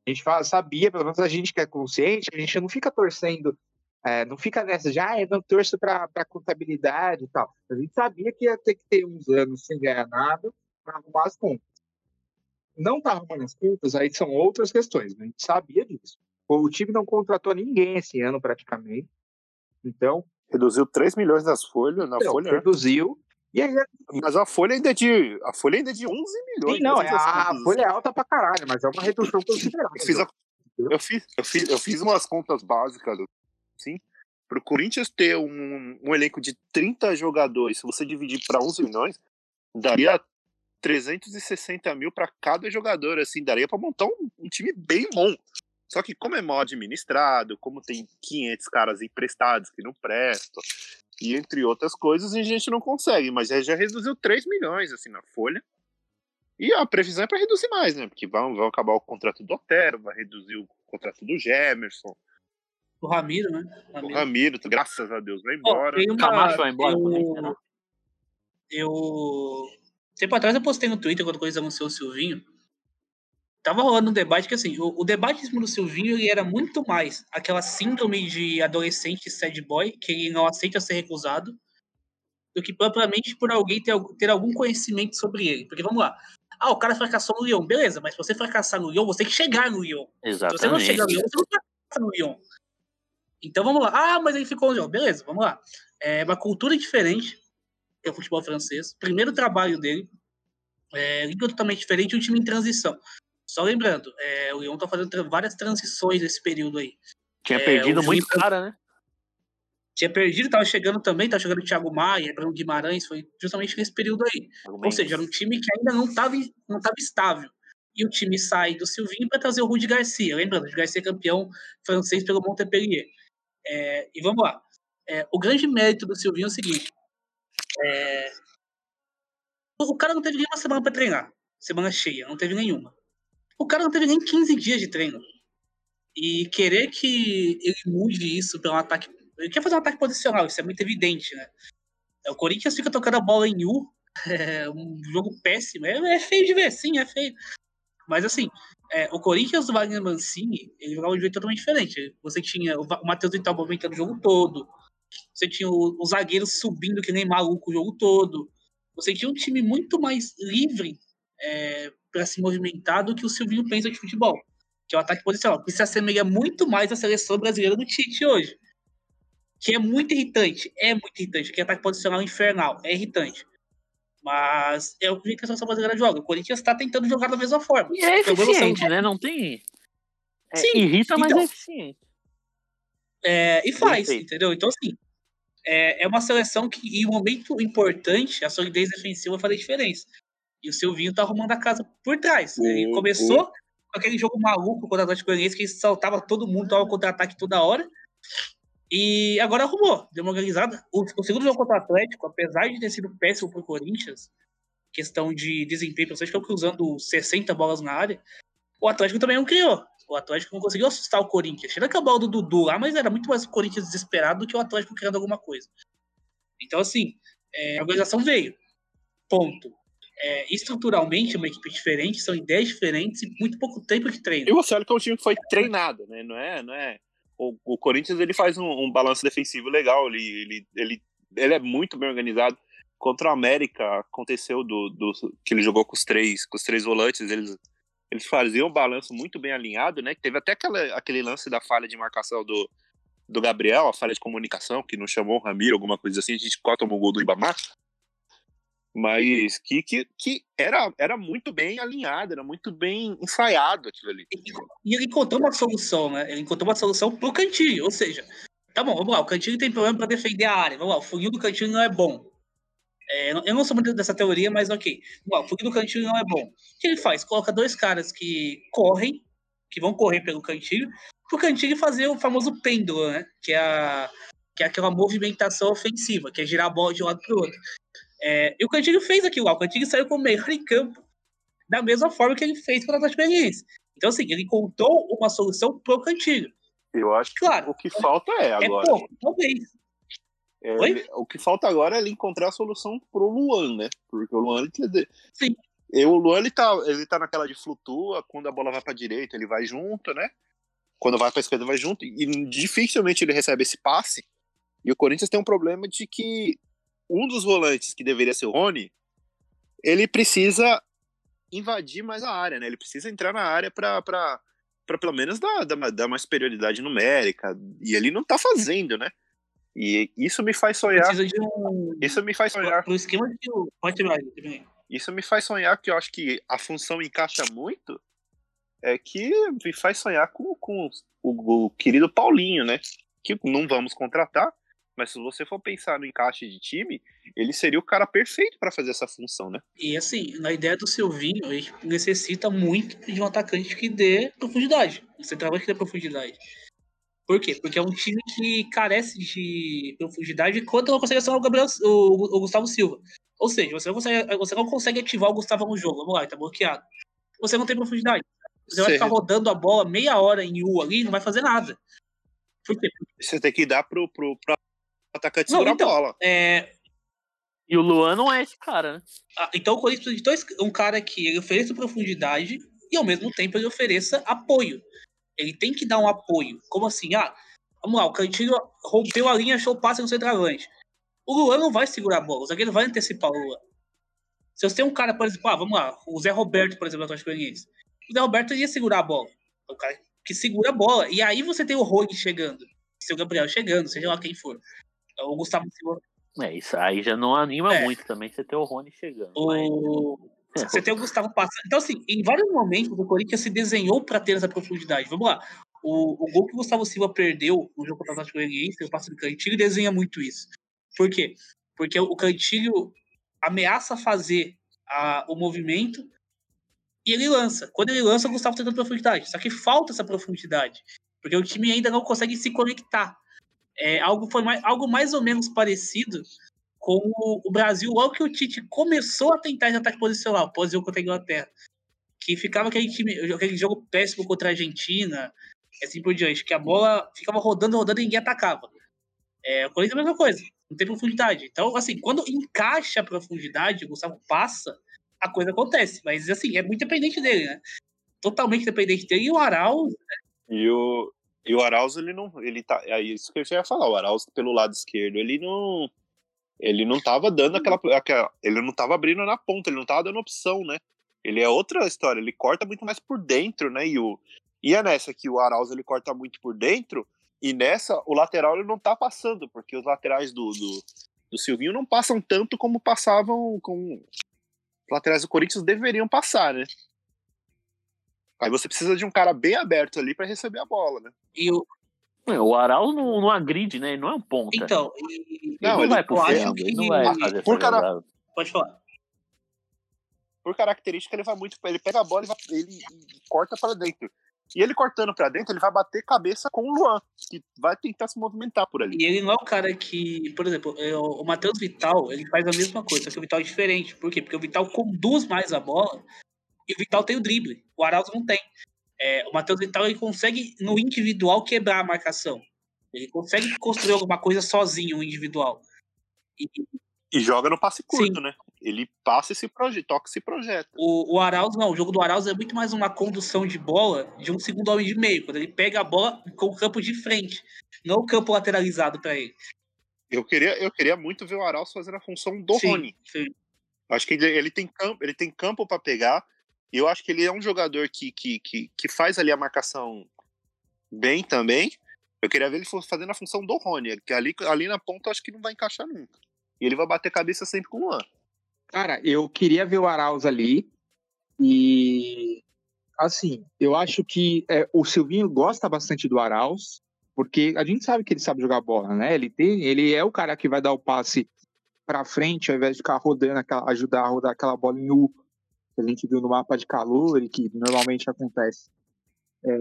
A gente fala- sabia, pelo menos a gente que é consciente, a gente não fica torcendo, é, não fica nessa de, ah, eu não torço para contabilidade e tal. A gente sabia que ia ter que ter uns anos sem ganhar nada para arrumar as contas. Não tá arrumando as contas, aí são outras questões, né? a gente sabia disso. O time não contratou ninguém esse ano praticamente. Então, Reduziu 3 milhões das folhas na Então, folha. né? reduziu. E aí, Mas a folha ainda é de. A folha ainda é de 11 milhões. sim, não, é, a, a folha é alta pra caralho, mas é uma redução considerável. Eu fiz, a- eu, fiz, eu, fiz, eu fiz umas contas básicas, assim, pro Corinthians ter um, um elenco de 30 jogadores, se você dividir para 11 milhões, daria 360 mil para cada jogador, assim, daria para montar um, um time bem bom. Só que como é mal administrado, como tem 500 caras emprestados que não prestam, e entre outras coisas, a gente não consegue, mas já reduziu 3 milhões, assim, na folha. E a previsão é para reduzir mais, né? Porque vão, vão acabar o contrato do Otero, vai reduzir o contrato do Gemerson, O Ramiro, né? o Ramiro. Ramiro, graças a Deus, vai embora. tem uma- Camacho vai embora eu, né? eu. Tempo atrás eu postei no Twitter quando o Corinthians anunciou o Silvinho. Tava rolando um debate que, assim, o, o debate em cima do Silvinho ele era muito mais aquela síndrome de adolescente sad boy, que ele não aceita ser recusado, do que propriamente por alguém ter, ter algum conhecimento sobre ele. Porque vamos lá. Ah, o cara fracassou no Lyon. Beleza, mas se você fracassar no Lyon, você tem que chegar no Lyon. Se você não Exatamente. chegar no Lyon, você não fracassa no Lyon. Então vamos lá. Ah, mas ele ficou no Lyon. Beleza, vamos lá. É uma cultura diferente, é o futebol francês. Primeiro trabalho dele. É, língua totalmente diferente um time em transição. Só lembrando, é, o Lyon tá fazendo tra- várias transições nesse período aí. Tinha É, perdido muito Juninho- cara, né? Tinha perdido, tava chegando também, tava chegando o Thiago Maia, Bruno Guimarães, foi justamente nesse período aí. Ou seja, era um time que ainda não estava não tava estável. E o time sai do Silvinho para trazer o Rudi Garcia. Lembrando, o Garcia é campeão francês pelo Montpellier. É, e vamos lá. É, o grande mérito do Silvinho é o seguinte: é, o cara não teve nenhuma semana para treinar. Semana cheia, não teve nenhuma. O cara não teve nem 15 dias de treino. E querer que ele mude isso para um ataque. Ele quer fazer um ataque posicional, isso é muito evidente, né? O Corinthians fica tocando a bola em U, é um jogo péssimo. É, é feio de ver, sim, é feio. Mas assim, é, o Corinthians do Wagner Mancini, ele jogava de jeito totalmente diferente. Você tinha o, o Matheus Vital movimentando o jogo todo. Você tinha o- os zagueiros subindo que nem maluco o jogo todo. Você tinha um time muito mais livre é, para se movimentar do que o Silvinho pensa de futebol. Que é o ataque posicional. Que se assemelha muito mais à seleção brasileira do Tite hoje. Que é muito irritante. É muito irritante. Que é ataque posicional infernal. É irritante. Mas é o que a seleção brasileira joga. O Corinthians está tentando jogar da mesma forma. E é eficiente, né? Não tem. É, Sim, irrita, mas então. é eficiente. É, e faz, Perfeito. entendeu? Então, assim, é, é uma seleção que, em um momento importante, a solidez defensiva vai fazer diferença. E o Silvinho tá arrumando a casa por trás. Ele Uhum. começou com aquele jogo maluco contra o Atlético Goianiense, que saltava todo mundo, tava contra-ataque toda hora. E agora arrumou, deu uma organizada. O, o segundo jogo contra o Atlético, apesar de ter sido péssimo pro Corinthians, questão de desempenho, principalmente que cruzando 60 bolas na área, o Atlético também não criou. O Atlético não conseguiu assustar o Corinthians. Tira que a bola do Dudu lá, mas era muito mais o Corinthians desesperado do que o Atlético criando alguma coisa. Então, assim, é, a organização veio. Ponto. É, estruturalmente, é uma equipe diferente, são ideias diferentes e muito pouco tempo de treino. E você olha que é um time que foi treinado, né? Não é, não é. O, o Corinthians ele faz um, um balanço defensivo legal, ele, ele, ele, ele é muito bem organizado. Contra o América aconteceu do, do que ele jogou com os três, com os três volantes, eles eles faziam um balanço muito bem alinhado, né? Teve até aquela, aquele lance da falha de marcação do, do Gabriel, a falha de comunicação, que não chamou o Ramiro, alguma coisa assim, a gente tomou o gol do Ibamar. Mas que, que, que era, era muito bem alinhado, era muito bem ensaiado aquilo ali. E ele encontrou uma solução, né? Ele encontrou uma solução pro Cantilho, ou seja, tá bom, vamos lá, o Cantilho tem problema para defender a área, vamos lá, o funil do Cantilho não é bom. É, eu não sou muito dessa teoria, mas ok. Vamos lá, o funil do Cantilho não é bom. O que ele faz? Coloca dois caras que correm, que vão correr pelo Cantilho, pro Cantilho fazer o famoso pêndulo, né? Que é, a, que é aquela movimentação ofensiva, que é girar a bola de um lado pro outro. É, e o Cantilho fez aquilo lá, o Cantilho saiu como melhor em campo da mesma forma que ele fez para o Atlético Goianiense. Então, assim, ele contou uma solução pro Cantilho. Eu acho que Claro. o que falta é É agora. pouco, talvez. É, Oi? ele- o que falta agora é ele encontrar a solução pro Luan, né? Porque o Luan, ele, Sim. E o Luan, ele tá, ele tá naquela de flutua, quando a bola vai pra direita, ele vai junto, né? Quando vai pra esquerda, vai junto, e dificilmente ele recebe esse passe. E o Corinthians tem um problema de que um dos volantes, que deveria ser o Rony, ele precisa invadir mais a área, né? Ele precisa entrar na área pra pelo menos dar, dar, dar uma superioridade numérica, e ele não tá fazendo, né? E isso me faz sonhar. Um. Isso me faz sonhar. Pro esquema de. Pode aí. Isso me faz sonhar que eu acho que a função encaixa muito. É que me faz sonhar com, com o, o querido Paulinho, né? Que não vamos contratar, mas se você for pensar no encaixe de time, ele seria o cara perfeito para fazer essa função, né? E assim, na ideia do Silvinho, a gente necessita muito de um atacante que dê profundidade. Um centroavante que dê profundidade. Por quê? Porque é um time que carece de profundidade enquanto não consegue acionar o, Gabriel, o, o Gustavo Silva. Ou seja, você não, consegue, você não consegue ativar o Gustavo no jogo. Vamos lá, ele tá bloqueado. Você não tem profundidade. Você vai ficar rodando a bola meia hora em U ali não vai fazer nada. Por quê? Você tem que dar pro, pro, pro atacante Não, segurar então, a bola. É, E o Luan não é esse cara, né? Ah, Então o Corinthians precisa de dois, um cara que ele ofereça profundidade e ao mesmo tempo ele ofereça apoio. Ele tem que dar um apoio. Como assim? Ah, vamos lá, o Cantilho rompeu a linha, achou o passe no centroavante. O Luan não vai segurar a bola, o zagueiro vai antecipar o Luan. Se você tem um cara, por exemplo, ah, vamos lá, o Zé Roberto, por exemplo, do Atlético Goianiense. O Zé Roberto ia segurar a bola. É O cara que segura a bola. E aí você tem o Rony chegando, seu Gabriel chegando, seja lá quem for. O Gustavo Silva. É, isso aí já não anima É. muito também você ter o Rony chegando. mas- O... Você tem o Gustavo passando. Então, assim, em vários momentos o Corinthians se desenhou para ter essa profundidade. Vamos lá. O, o gol que o Gustavo Silva perdeu no jogo contra o Atlético Goianiense, o passe do Cantilho, desenha muito isso. Por quê? Porque o Cantilho ameaça fazer a- o movimento e ele lança. Quando ele lança, o Gustavo tem tanta profundidade. Só que falta essa profundidade. Porque o time ainda não consegue se conectar. É, algo, foi mais, algo mais ou menos parecido com o, o Brasil, logo que o Tite começou a tentar esse ataque posicional, pós-jogo contra a Inglaterra. Que ficava aquele, time, aquele jogo péssimo contra a Argentina, assim por diante, que a bola ficava rodando, rodando e ninguém atacava. É, o Corinthians é a mesma coisa, não tem profundidade. Então, assim, quando encaixa a profundidade, o Gustavo passa, a coisa acontece. Mas, assim, é muito dependente dele, né? Totalmente dependente dele. E o Arauz, E o, e o Arauz, ele não. Ele tá, é isso que eu já ia falar. O Arauz, pelo lado esquerdo, ele não. Ele não tava dando aquela, aquela. Ele não tava abrindo na ponta, ele não tava dando opção, né? Ele é outra história, ele corta muito mais por dentro, né? E, o, e é nessa que o Arauz ele corta muito por dentro, e nessa o lateral ele não tá passando, porque os laterais do, do, do Silvinho não passam tanto como passavam com. Os laterais do Corinthians deveriam passar, né? Aí você precisa de um cara bem aberto ali para receber a bola, né? E o. É, O Arauz não, não agride, né? Ele não é um ponta. Então, e- ele Não, não ele- vai pro eu acho que- ele não vai fazer por cara- pode falar. por característica, ele vai muito. Ele pega a bola e vai- ele corta para dentro. E ele cortando para dentro, ele vai bater cabeça com o Luan, que vai tentar se movimentar por ali. E ele não é o cara que, por exemplo, é, o Matheus Vital, ele faz a mesma coisa, só que o Vital é diferente. Por quê? Porque o Vital conduz mais a bola e o Vital tem o drible. O Arauto não tem. É, o Matheus Vital ele consegue, no individual, quebrar a marcação. Ele consegue construir alguma coisa sozinho, o individual. E E joga no passe curto, né? Ele passa esse projeto, toca esse projeto. o, o Arauz, não, o jogo do Arauz é muito mais uma condução de bola de um segundo homem de meio, quando ele pega a bola com o campo de frente, não o campo lateralizado para ele. Eu queria, eu queria muito ver o Arauz fazendo a função do Sim, Rony. sim. Acho que ele, ele tem campo, ele tem campo para pegar. Eu acho que ele é um jogador que, que, que, que faz ali a marcação bem também. Eu queria ver ele fazendo a função do Rony, que ali, ali na ponta eu acho que não vai encaixar nunca. E ele vai bater cabeça sempre com o Luan. Cara, eu queria ver o Arauz ali e assim, eu acho que é, o Silvinho gosta bastante do Arauz, porque a gente sabe que ele sabe jogar bola, né? Ele tem, ele é o cara que vai dar o passe para frente ao invés de ficar rodando aquela, ajudar a rodar aquela bola em U que a gente viu no mapa de calor e que normalmente acontece. É,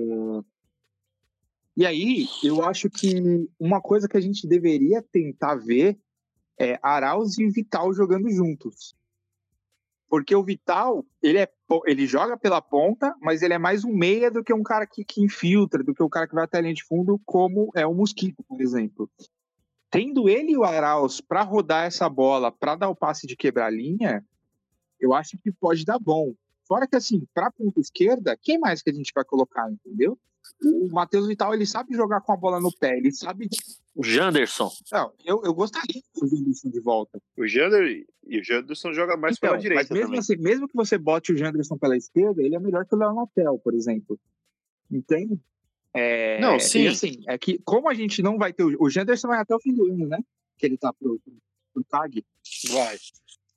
E aí, eu acho que uma coisa que a gente deveria tentar ver é Arauz e Vital jogando juntos. Porque o Vital, ele, é, ele joga pela ponta, mas ele é mais um meia do que um cara que, que infiltra, do que o cara que vai até a linha de fundo, como é o Mosquito, por exemplo. Tendo ele e o Arauz para rodar essa bola, para dar o passe de quebrar linha, eu acho que pode dar bom. Fora que, assim, para ponta esquerda, quem mais que a gente vai colocar, entendeu? O Matheus Vital, ele sabe jogar com a bola no pé, ele sabe. O Janderson. Não, eu, eu gostaria de fazer isso de volta. O Jander e o Janderson joga mais Então, pela direita mas mesmo também. assim, mesmo que você bote o Janderson pela esquerda, ele é melhor que o Léo Natel, por exemplo. Entende? É, Não, sim. E assim, é que como a gente não vai ter o, o Janderson vai até o fim do ano, né? Que ele tá pro, pro TAG. Vai.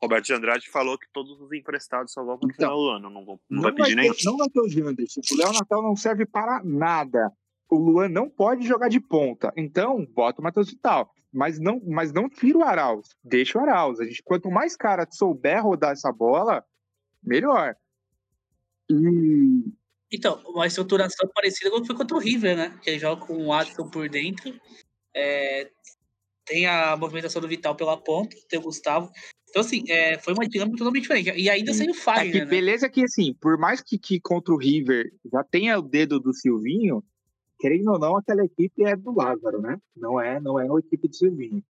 Roberto de Andrade falou que todos os emprestados só voltam no Então, final do ano. Não, vão- não Não, vai vai pedir nenhum. ter, não vai ter o Janderson. O Léo Natal não serve para nada. O Luan não pode jogar de ponta. Então, bota o Matheus Vital. Mas não, mas não tira o Arauz. Deixa o Arauz. A gente, quanto mais cara souber rodar essa bola, melhor. E Então, uma estruturação parecida com o que foi contra o River, né? Que ele joga com o Adson por dentro. é, tem a movimentação do Vital pela ponta, tem o Gustavo. Então, assim, é, foi uma dinâmica totalmente diferente. E ainda sem o É Fagner, que né? beleza que, assim, por mais que, que contra o River já tenha o dedo do Silvinho, querendo ou não, aquela equipe é do Lázaro, né? Não é, não é a equipe do Silvinho.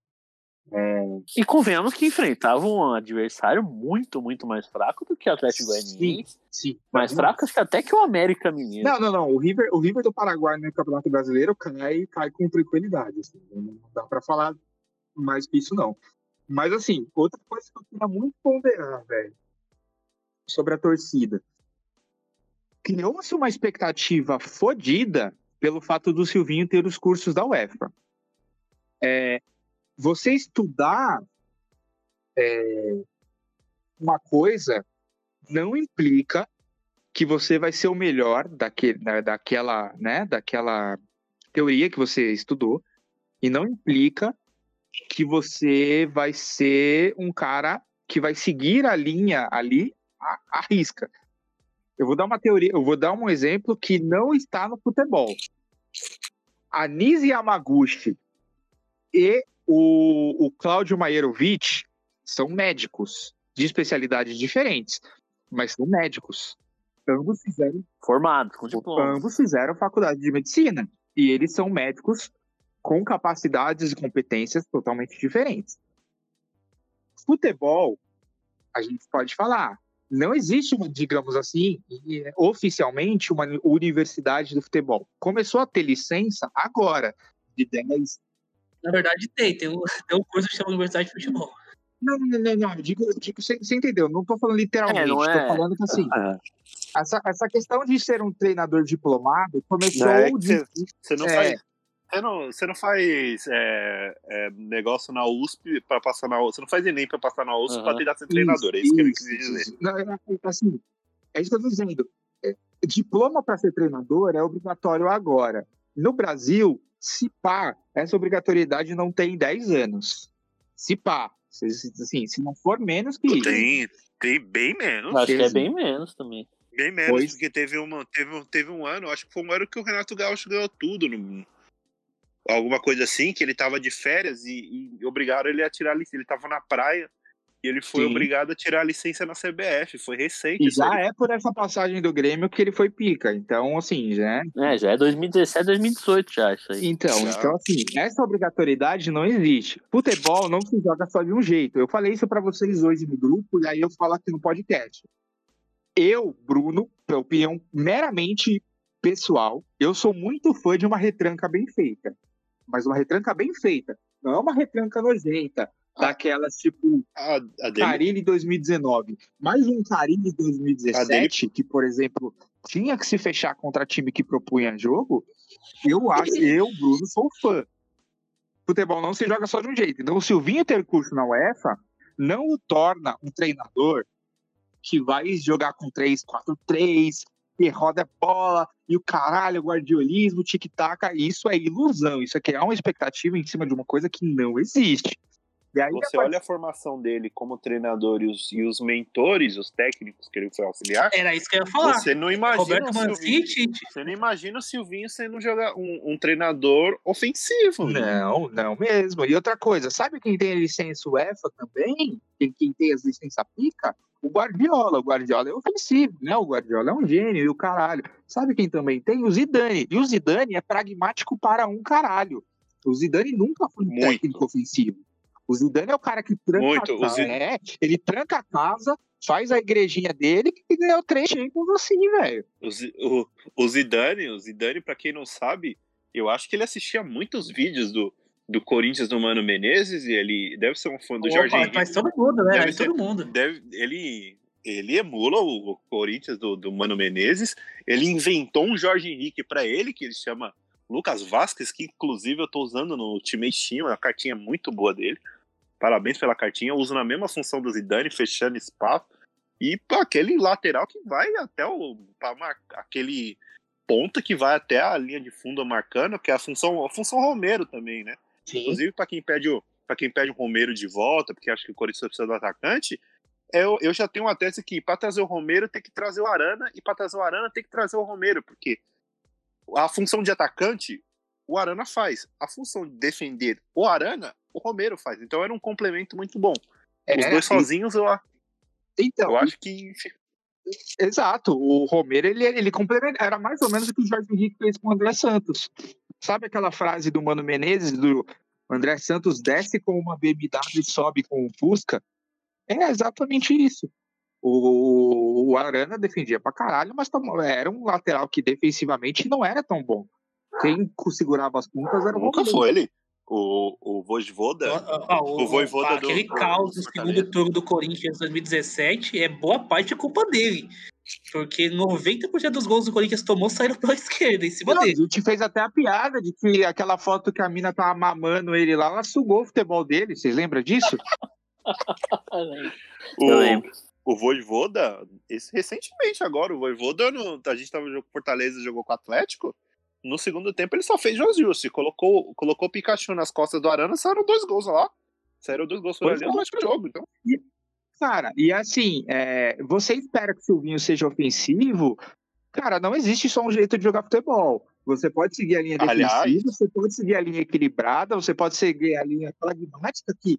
É, E convenhamos que enfrentava um adversário muito, muito mais fraco do que o Atlético Goianiense. sim. Mais fraco acho que até que o América Mineiro. Não, não, não. O River, o River do Paraguai no Campeonato Brasileiro cai, cai com tranquilidade. assim. Não dá pra falar mais que isso, não. Mas, assim, outra coisa que eu queria muito ponderar, velho, sobre a torcida. Criou-se uma expectativa fodida pelo fato do Silvinho ter os cursos da UEFA. É, você estudar é, uma coisa não implica que você vai ser o melhor daquele, da- daquela, né, daquela teoria que você estudou e não implica que você vai ser um cara que vai seguir a linha ali à, risca. Eu vou dar uma teoria, eu vou dar um exemplo que não está no futebol. A Nise Yamaguchi e o, o Cláudio Maierovic são médicos de especialidades diferentes, mas são médicos. Ambos fizeram Formados, com diploma. Ambos fizeram faculdade de medicina. E eles são médicos com capacidades e competências totalmente diferentes. Futebol, a gente pode falar, não existe, uma, digamos assim, eh, oficialmente, uma universidade do futebol. Começou a ter licença agora, de 10. Na verdade, tem. Tem um, tem um curso que chama Universidade de Futebol. Não, não, não, não. Eu digo, eu digo, você, você entendeu? Não estou falando literalmente. É, não Estou é- falando que assim. Ah, Essa, essa questão de ser um treinador diplomado começou Não, é de. você, você não é, faz. Você não, você não faz é, é, negócio na USP para passar na USP. Você não faz Enem para passar na USP Aham. para tentar ser treinador. é isso que eu quis isso, dizer. isso. Não, é, é, assim, é isso que eu estou dizendo. É, diploma para ser treinador é obrigatório agora. No Brasil, se pá, essa obrigatoriedade não tem 10 anos. Se pá. Se, assim, se não for menos que isso. Tem, tem bem menos. acho que é bem menos também. Bem menos, Pois. porque teve, uma, teve, um, teve um ano, acho que foi um ano que o Renato Gaúcho ganhou tudo. no- alguma coisa assim, que ele tava de férias e, e obrigaram ele a tirar a licença. Ele tava na praia e ele foi Sim. obrigado a tirar a licença na CBF. Foi recente. E já é por essa passagem do Grêmio que ele foi pica. Então, assim, já é É, já é 2017, 2018 já, isso aí. Então, Já. então assim, essa obrigatoriedade não existe. Futebol não se joga só de um jeito. Eu falei isso pra vocês hoje no grupo e aí eu falo aqui no podcast. Eu, Bruno, opinião meramente pessoal, eu sou muito fã de uma retranca bem feita. Mas uma retranca bem feita, não é uma retranca nojenta, daquelas tipo A, a dele, Carilli 2019. Mais um Carilli A 2017, que, por exemplo, tinha que se fechar contra time que propunha jogo, eu acho, eu, Bruno, sou fã. Futebol não se joga só de um jeito. Então, o Silvinho ter curso na UEFA não o torna um treinador que vai jogar com 3-4-3, que roda bola e o caralho, guardiolismo, tic-tac. Isso é ilusão. Isso é uma expectativa em cima de uma coisa que não existe. Aí Você depois- olha a formação dele como treinador e os, e os mentores, os técnicos que ele foi auxiliar. Era isso que eu ia falar. Você não imagina Roberto o Silvinho, você não imagina o Silvinho sendo um, um, um treinador ofensivo. né? Não, não mesmo. E outra coisa, sabe quem tem a licença UEFA também? Quem, quem tem as licenças pica? O Guardiola. O Guardiola é ofensivo, né? O Guardiola é um gênio e o caralho. Sabe quem também tem? O Zidane. E o Zidane é pragmático para um caralho. O Zidane nunca foi um Muito. técnico ofensivo. O Zidane é o cara que tranca Muito. a casa. Zid- É, ele tranca a casa, faz a igrejinha dele e ganhou três Champions assim, velho. O, o, o Zidane, o Zidane, pra quem não sabe, eu acho que ele assistia muitos vídeos do, do Corinthians do Mano Menezes e ele deve ser um fã do Opa, Jorge Henrique. faz todo mundo, né? Deve Faz ser- todo mundo. deve, ele, ele emula o, o Corinthians do, do Mano Menezes. Ele inventou um Jorge Henrique pra ele, que ele chama Lucas Vasquez, que inclusive eu tô usando no Ultimate Team, uma cartinha muito boa dele. Parabéns pela cartinha. Uso na mesma função do Zidane, fechando espaço. E aquele lateral que vai até o. Mar, aquele ponta que vai até a linha de fundo marcando, que é a função, a função Romero também, né? Inclusive, para quem pede o quem pede o Romero de volta, porque acho que o Corinthians precisa do atacante, eu, eu já tenho uma tese que para trazer o Romero tem que trazer o Arana e para trazer o Arana tem que trazer o Romero, porque a função de atacante o Arana faz, a função de defender o Arana o Romero faz. Então era um complemento muito bom. Os É, dois e- sozinhos eu, Então, eu acho que Exato, o Romero ele, ele complementa, era mais ou menos o que o Jorge Henrique fez com o André Santos. Sabe aquela frase do Mano Menezes, do André Santos desce com uma BMW e sobe com um Fusca? É exatamente isso. O, o Arana defendia pra caralho, mas era um lateral que defensivamente não era tão bom. Quem segurava as pontas era o nunca Romero. foi ele. O, o Vojvoda, Ó, ó, o Voivoda do- aquele caos do segundo turno do Corinthians 2017 é boa parte culpa dele. Porque 90% dos gols do Corinthians tomou saíram pela esquerda, em cima Não, a dele. gente fez até a piada de que aquela foto que a mina tava mamando ele lá, ela sugou o futebol dele. Vocês lembram disso? O, Eu lembro. o Voivoda, esse, recentemente agora, o Voivoda, no, a gente tava no jogo com Fortaleza, jogou com o Atlético, no segundo tempo ele só fez Josjus, colocou, colocou o Pikachu nas costas do Arana, saíram dois gols lá. Saíram dois gols, foi Pois ali é. no último jogo, então. Cara, e assim, é, você espera que o Silvinho seja ofensivo? Cara, não existe só um jeito de jogar futebol. Você pode seguir a linha defensiva, Aliás- você pode seguir a linha equilibrada, você pode seguir a linha pragmática que,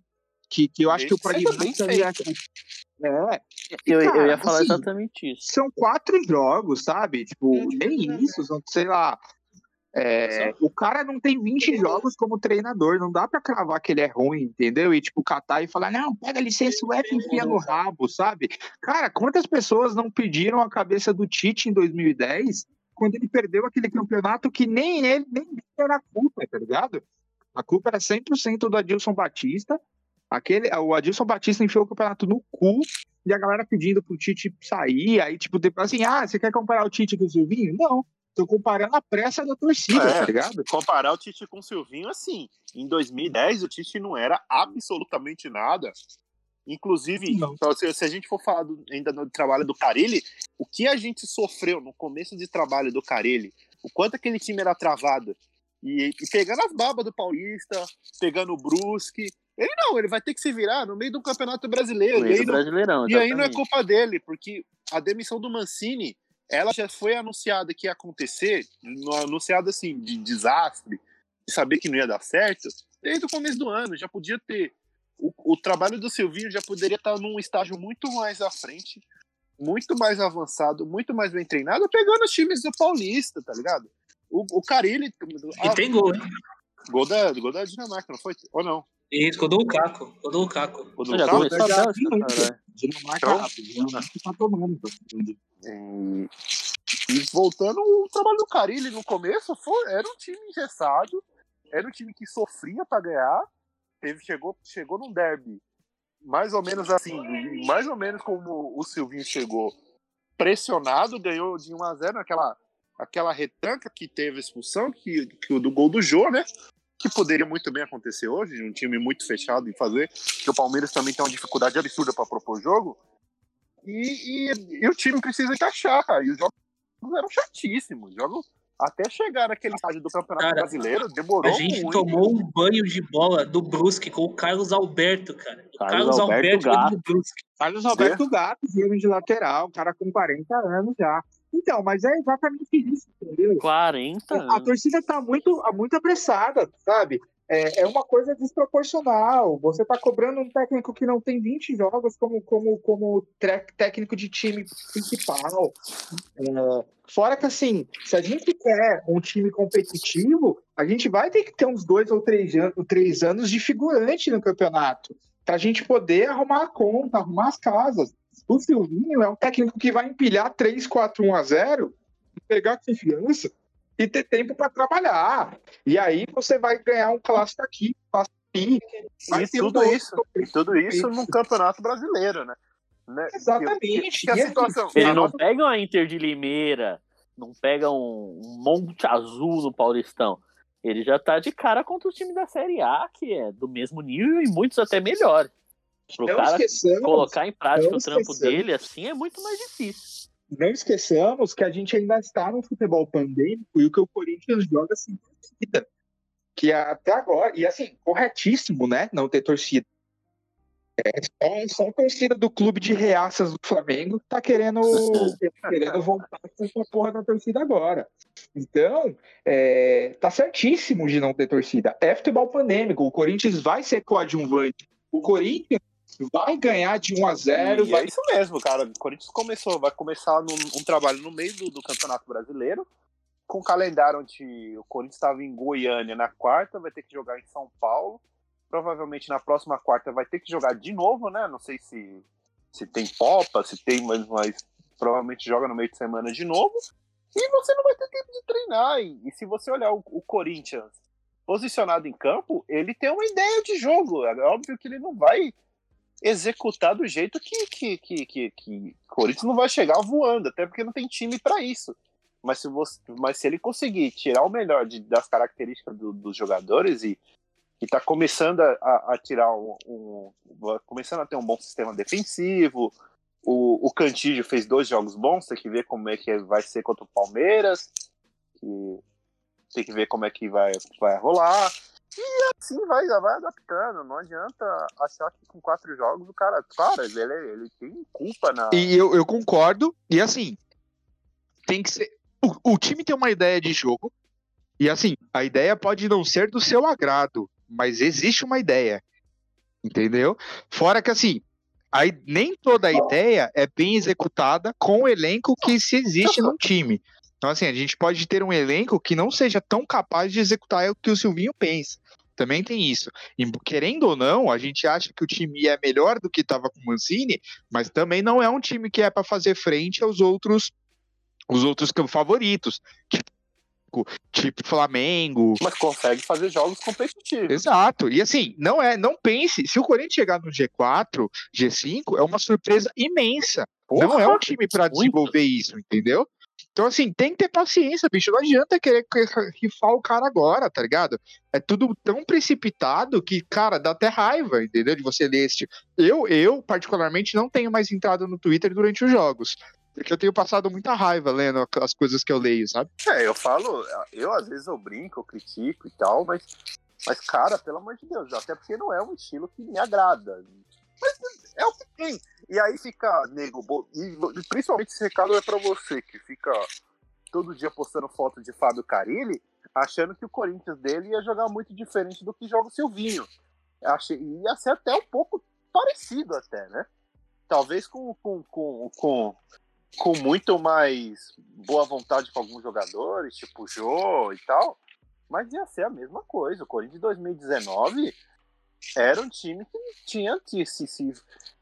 que, que eu acho que o que pragmático é, é, Eu, eu ia falar assim, exatamente isso. são quatro jogos, sabe? Tipo, nem isso, são, sei lá. É, o cara não tem 20 jogos como treinador, não dá pra cravar que ele é ruim, entendeu? E tipo, catar e falar, não, pega licença F e enfia no rabo, sabe? Cara, quantas pessoas não pediram a cabeça do Tite em 2010 quando ele perdeu aquele campeonato que nem ele, nem ele era a culpa, tá ligado? A culpa era 100% do Adilson Batista. Aquele, o Adilson Batista enfiou o campeonato no cu e a galera pedindo pro Tite sair. Aí, tipo, depois assim, ah, você quer comparar o Tite com o Silvinho? Não. Tô comparando a pressa da torcida, É. tá ligado? Comparar o Tite com o Silvinho, assim, em 2010 o Tite não era absolutamente nada. Inclusive, Não. então, se, se a gente for falar do- ainda do trabalho do Carilli, o que a gente sofreu no começo de trabalho do Carilli, o quanto aquele time era travado, e, e pegando as babas do Paulista, pegando o Brusque, ele não, ele vai ter que se virar no meio do Campeonato Brasileiro. No E meio aí, do não, Brasileirão, e aí não é culpa dele, porque a demissão do Mancini, ela já foi anunciada que ia acontecer, anunciada assim, de desastre, de saber que não ia dar certo, desde o começo do ano, já podia ter. O, o trabalho do Silvinho já poderia estar num estágio muito mais à frente, muito mais avançado, muito mais bem treinado, pegando os times do Paulista, tá ligado? O, o Carilli. E tem gol, hein? Gol da, gol da Dinamarca, não foi? Ou não? Isso, gol do Lukaku. Gol do Lukaku. Gol do Já Lukaku? começou a já Bélgica, vi muito. caralho. Dinamarca rápido, Dinamarca tá tomando. tá. E, e voltando, o trabalho do Carilli no começo foi, era um time engessado, era um time que sofria para ganhar, teve, chegou, chegou num derby mais ou menos assim, mais ou menos como o Silvinho chegou, pressionado, ganhou de 1 a 0 naquela aquela retranca que teve a expulsão, que, que o do gol do Jô, né? Que poderia muito bem acontecer hoje, de um time muito fechado em fazer, que o Palmeiras também tem uma dificuldade absurda para propor jogo. E, e- e o time precisa encaixar, cara. E os jogos eram chatíssimos. Jogos, até chegar naquele estágio do Campeonato Cara, Brasileiro, demorou A gente muito. tomou um banho de bola do Brusque com o Carlos Alberto, cara. O Carlos Carlos, Alberto Alberto, Gato. do Brusque. Carlos Alberto Gato, filme de lateral, cara com 40 anos já. Então, mas é exatamente isso, entendeu? 40 A anos. torcida tá muito, muito apressada, sabe? É, é uma coisa desproporcional. Você tá cobrando um técnico que não tem 20 jogos como, como, como técnico de time principal. É, fora que, assim, se a gente quer um time competitivo, a gente vai ter que ter uns dois ou três, an- três anos de figurante no campeonato. Pra gente poder arrumar a conta, arrumar as casas. O Silvinho é um técnico que vai empilhar 3, 4, 1 a 0, pegar confiança e ter tempo para trabalhar. E aí você vai ganhar um clássico aqui, um clássico vai E um tudo outro isso, e tudo isso num campeonato brasileiro, né? Né? Exatamente. Que, que a situação, Ele não nossa- pega uma Inter de Limeira, não pega um, um Monte Azul no Paulistão. Ele já tá de cara contra o time da Série A, que é do mesmo nível e muitos até melhor. Pro Não cara colocar em prática o trampo dele, assim, é muito mais difícil. não esqueçamos que a gente ainda está no futebol pandêmico e o que o Corinthians joga sem torcida. Que até agora, e assim, corretíssimo, né? Não ter torcida. É só, só a torcida do clube de reaças do Flamengo que tá querendo, querendo voltar com essa porra da torcida agora. Então, é, tá certíssimo de não ter torcida. É futebol pandêmico. O Corinthians vai ser coadjuvante. O Corinthians vai ganhar de 1 a 0 E vai é isso mesmo, cara. O Corinthians começou, vai começar num- um trabalho no meio do, do Campeonato Brasileiro, com o calendário onde o Corinthians estava em Goiânia na quarta, vai ter que jogar em São Paulo. Provavelmente na próxima quarta vai ter que jogar de novo, né? Não sei se, se tem Copa, se tem, mas, mas provavelmente joga no meio de semana de novo. E você não vai ter tempo de treinar. E, e se você olhar o, o Corinthians posicionado em campo, ele tem uma ideia de jogo. É óbvio que ele não vai executar do jeito que, que, que, que, que Corinthians não vai chegar voando, até porque não tem time para isso. Mas se, você, mas se ele conseguir tirar o melhor de- das características do- dos jogadores e está começando a, a- a tirar um, um- começando a ter um bom sistema defensivo, o, o Cantígio fez dois jogos bons, tem que ver como é que vai ser contra o Palmeiras, que tem que ver como é que vai, vai rolar. E assim vai, vai adaptando. Não adianta achar que com quatro jogos o cara. Cara, ele, ele tem culpa na. E eu, eu concordo. E assim, tem que ser. O, o time tem uma ideia de jogo. E assim, a ideia pode não ser do seu agrado, mas existe uma ideia. Entendeu? Fora que assim, aí nem toda a ideia é bem executada com o elenco que se existe num time. Então, assim, a gente pode ter um elenco que não seja tão capaz de executar o que o Silvinho pensa. Também tem isso. E, querendo ou não, a gente acha que o time é melhor do que estava com o Mancini, mas também não é um time que é para fazer frente aos outros os outros favoritos, tipo, tipo Flamengo. Mas consegue fazer jogos competitivos. Exato. E assim, não é, não pense, se o Corinthians chegar no G4, G5, é uma surpresa imensa. não é um time para desenvolver isso, entendeu? Então, assim, tem que ter paciência, bicho. Não adianta querer que- rifar o cara agora, tá ligado? É tudo tão precipitado que, cara, dá até raiva, entendeu? De você ler este. Eu, eu, particularmente, não tenho mais entrado no Twitter durante os jogos. Porque eu tenho passado muita raiva lendo as coisas que eu leio, sabe? É, eu falo, eu às vezes eu brinco, eu critico e tal, mas, mas cara, pelo amor de Deus, até porque não é um estilo que me agrada. Mas é o que tem. E aí fica, nego, e principalmente esse recado é pra você, que fica todo dia postando foto de Fábio Carilli, achando que o Corinthians dele ia jogar muito diferente do que joga o Silvinho. Achei, ia ser até um pouco parecido até, né? Talvez com, com, com, com, com muito mais boa vontade com alguns jogadores, tipo o Jô e tal, mas ia ser a mesma coisa. O Corinthians de 2019 era um time que tinha se, se, se,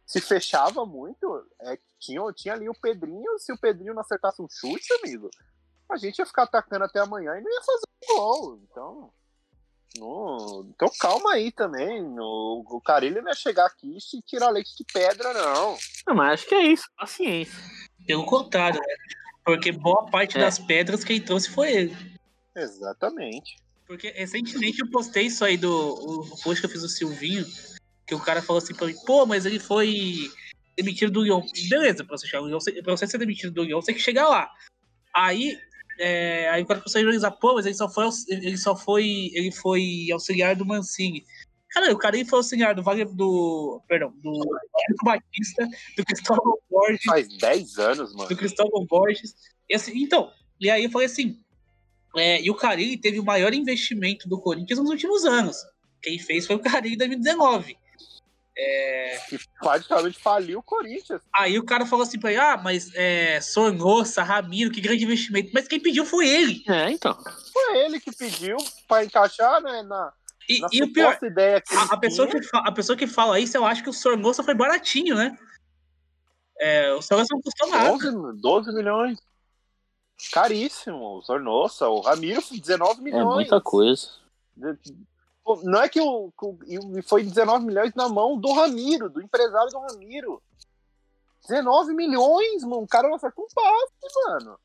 se fechava muito. É, tinha, tinha ali o Pedrinho, se o Pedrinho não acertasse um chute, amigo, a gente ia ficar atacando até amanhã e não ia fazer um gol. Então, no- então calma aí também. O, o Carilho não ia chegar aqui e tirar leite de pedra, não. Não, mas acho que é isso, paciência. Pelo contrário, né? Porque boa parte É. das pedras quem trouxe foi ele. Exatamente. Porque recentemente eu postei isso aí do o post que eu fiz do Silvinho, que o cara falou assim pra mim, pô, mas ele foi demitido do Lyon. Beleza, pra você, chegar pra você ser demitido do Lyon, você tem que chegar lá. Aí é, aí o cara começou a ironizar, pô, mas ele só foi, ele só foi, ele foi auxiliar do Mancini. Cara, o cara aí foi auxiliar do Wagner, do, perdão, do Chico Batista, do Cristóvão Borges, Faz 10 anos, mano. do Cristóvão Borges. E assim, então, e aí eu falei assim, é, e o Carilli teve o maior investimento do Corinthians nos últimos anos. Quem fez foi o Carilli em 2019. Que praticamente faliu o Corinthians. Aí o cara falou assim pra ele, ah, mas é, Sornossa, Ramiro, que grande investimento. Mas quem pediu foi ele. É, então. Foi ele que pediu pra encaixar né, na, E, na e o pior, ideia que a, a pessoa que a pessoa que fala isso, eu acho que o Sornossa foi baratinho, né? É, o Sornossa não custou nada. 12, 12 milhões. Caríssimo. O Zornossa, o Ramiro, 19 É milhões. muita coisa. Não é que o, e foi 19 milhões na mão do Ramiro, do empresário do Ramiro. 19 milhões, mano. O cara não acerta um passe, mano.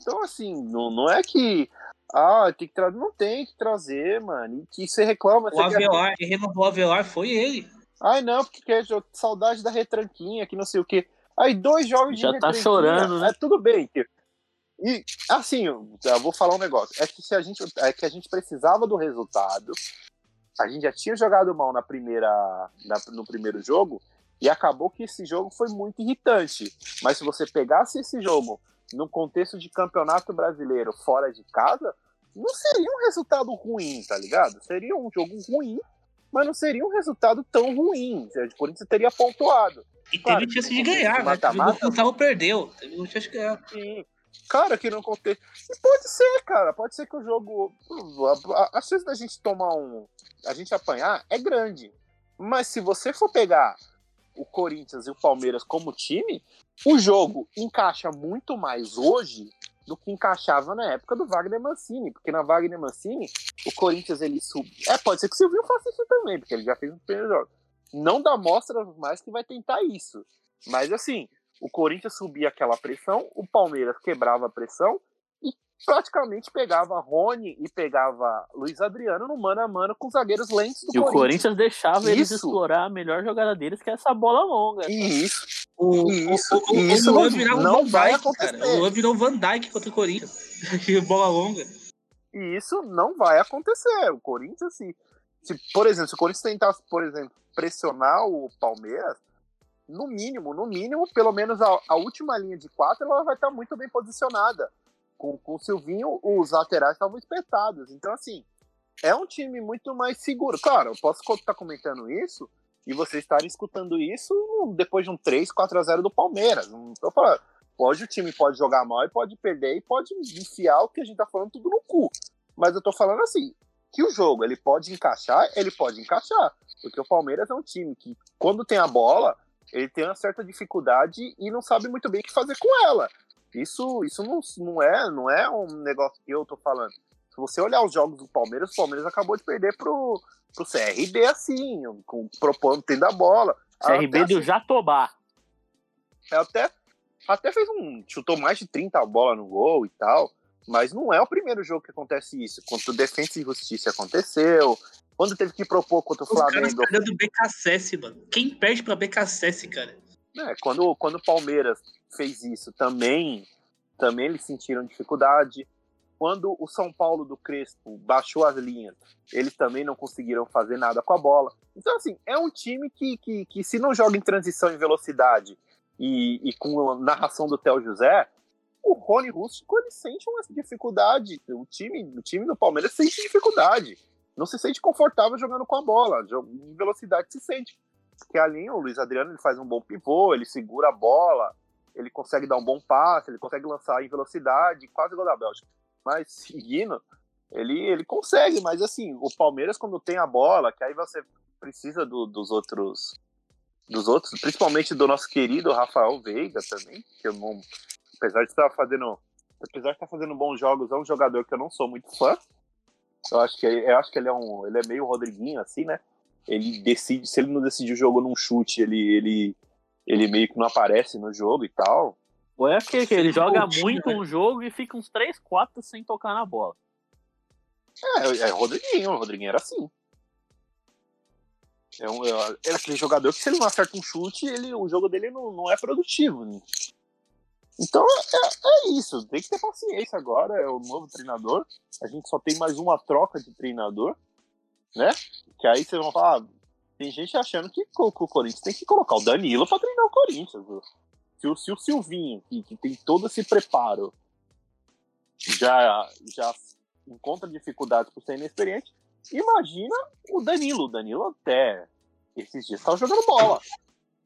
Então, assim, não, não é que. Ah, tem que trazer. Não tem que trazer, mano. E que você reclama. O Você quer- Avelar, quem renovou o Avelar foi ele. Ai, não, porque quer saudade da retranquinha, que não sei o quê. Aí, dois jogos Já de tá retranquinha, chorando, né? É tudo bem. que- E, assim, eu vou falar um negócio. É que, se a gente, é que a gente precisava do resultado. A gente já tinha jogado mal na primeira, na- no primeiro jogo. E acabou que esse jogo foi muito irritante. Mas se você pegasse esse jogo num contexto de campeonato brasileiro fora de casa, não seria um resultado ruim, tá ligado? Seria um jogo ruim, mas não seria um resultado tão ruim. O Corinthians teria pontuado. E Claro, teve chance no de ganhar, né? O Gustavo perdeu. Teve chance de ganhar. Sim. Cara, que não contexto. E pode ser, cara. Pode ser que o jogo. A, a, chance da gente tomar um. A gente apanhar é grande. Mas se você for pegar o Corinthians e o Palmeiras como time, o jogo encaixa muito mais hoje do que encaixava na época do Wagner Mancini. Porque na Wagner Mancini, o Corinthians ele sub. É, pode ser que o Silvinho faça isso também, porque ele já fez no primeiro jogo. Não dá mostra mais que vai tentar isso. Mas assim, o Corinthians subia aquela pressão, o Palmeiras quebrava a pressão e praticamente pegava Rony e pegava Luiz Adriano no mano a mano com os zagueiros lentos do E o Corinthians. Corinthians deixava eles Isso. explorar a melhor jogada deles, que é essa bola longa. E isso, O, e isso, o, o, e isso o Luan não, virava não Van vai Dijk, cara. acontecer. O Luan virou o Van Dijk contra o Corinthians. Que bola longa. E isso não vai acontecer. O Corinthians, se, se, por exemplo, se o Corinthians tentasse, por exemplo, pressionar o Palmeiras, no mínimo, no mínimo, pelo menos a, a última linha de quatro, ela vai estar muito bem posicionada. Com, com o Silvinho, os laterais estavam espetados. Então, assim, é um time muito mais seguro. Claro, eu posso estar comentando isso e vocês estarem escutando isso depois de um 3, 4 a 0 do Palmeiras. Não tô falando. Pode o time pode jogar mal e pode perder e pode enfiar o que a gente tá falando tudo no cu. Mas eu tô falando assim, que o jogo ele pode encaixar, ele pode encaixar. Porque o Palmeiras é um time que, quando tem a bola, ele tem uma certa dificuldade e não sabe muito bem o que fazer com ela. Isso, isso não, não, é, não é um negócio que eu tô falando. Se você olhar os jogos do Palmeiras, o Palmeiras acabou de perder pro, pro CRB assim, com, propondo, tendo a bola. CRB Até do assim, Jatobá. é até, até fez um. chutou mais de 30 bola no gol e tal. Mas não é o primeiro jogo que acontece isso. Contra o Defensa e Justiça aconteceu. Quando teve que propor contra o Os caras Flamengo. do BKSS, mano. Quem perde pra BKSS, cara? É, quando, quando o Palmeiras fez isso também, também eles sentiram dificuldade. Quando o São Paulo do Crespo baixou as linhas, eles também não conseguiram fazer nada com a bola. Então, assim, é um time que, que, que se não joga em transição em velocidade e, e com a narração do Theo José, o Rony Rústico ele sente uma dificuldade. O time, o time do Palmeiras sente dificuldade. Não se sente confortável jogando com a bola. Em velocidade se sente. Porque ali o Luiz Adriano ele faz um bom pivô, ele segura a bola, ele consegue dar um bom passe, ele consegue lançar em velocidade, quase igual da Bélgica. Mas seguindo, ele, ele consegue, mas assim, o Palmeiras quando tem a bola, que aí você precisa do- dos outros dos outros, principalmente do nosso querido Rafael Veiga também, que eu não, apesar de estar fazendo apesar de estar fazendo bons jogos, é um jogador que eu não sou muito fã. Eu acho que eu acho que ele é um, ele é meio Rodriguinho assim, né? Ele decide, se ele não decidir o jogo num chute, ele ele ele meio que não aparece no jogo e tal. Ou é aquele que ele joga muito né? um jogo e fica uns 3, 4 sem tocar na bola. É, é Rodriguinho, o Rodriguinho era assim. É, um, é aquele jogador que se ele não acerta um chute, ele, o jogo dele não, não é produtivo. né? Então é, é isso, tem que ter paciência agora, é o novo treinador. A gente só tem mais uma troca de treinador, né? Que aí vocês vão falar, ah, tem gente achando que, o Corinthians tem que colocar o Danilo para treinar o Corinthians. Se o, se o Silvinho, que, que tem todo esse preparo, já, já encontra dificuldades por ser inexperiente, imagina o Danilo. O Danilo até esses dias estava jogando bola.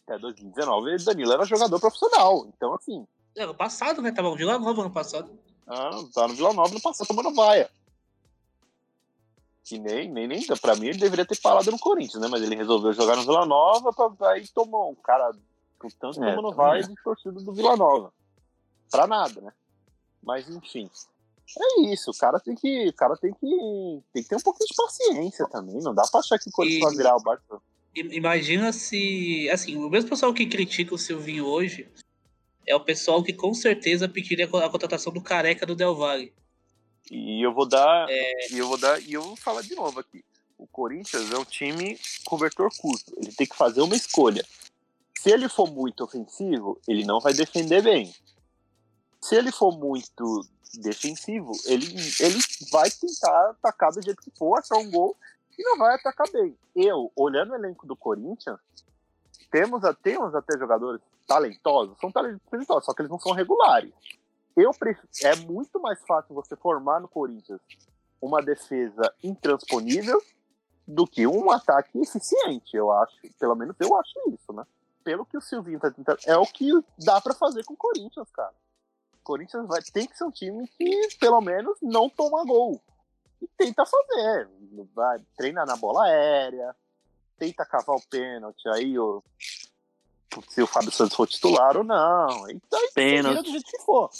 Até 2019, o Danilo era jogador profissional. Então, assim, Ano passado, né? Tava no Vila Nova ano passado. ah, tá no Vila Nova no passado tomando vaia. Que nem, nem, nem, pra mim ele deveria ter parado no Corinthians, né? Mas ele resolveu jogar no Vila Nova pra aí tomou um cara com tanto É, tomando vaia de torcida do Vila Nova. Pra nada, né? Mas enfim. É isso, o cara tem que. O cara tem que. Tem que ter um pouquinho de paciência também. Não dá pra achar que o Corinthians vai virar o Barça. I- Imagina se. Assim, o mesmo pessoal que critica o Silvinho hoje é o pessoal que com certeza pediria a co- a contratação do careca do Del Valle. E eu vou dar. É. E eu vou dar. E eu vou falar de novo aqui. O Corinthians é um time com vetor curto. Ele tem que fazer uma escolha. Se ele for muito ofensivo, ele não vai defender bem. Se ele for muito defensivo, ele, ele vai tentar atacar do jeito que for, achar um gol e não vai atacar bem. Eu, olhando o elenco do Corinthians, temos, temos até jogadores talentosos, são talentosos, só que eles não são regulares. Eu pref... É muito mais fácil você formar no Corinthians uma defesa intransponível do que um ataque eficiente, eu acho. Pelo menos eu acho isso, né? Pelo que o Silvinho tá tentando. É o que dá pra fazer com o Corinthians, cara. O Corinthians vai, tem que ser um time que, pelo menos, não toma gol. E tenta fazer. Vai, treina na bola aérea, tenta cavar o pênalti aí, o, se o Fábio Santos for titular ou não. Então, Pênalti. do jeito que for.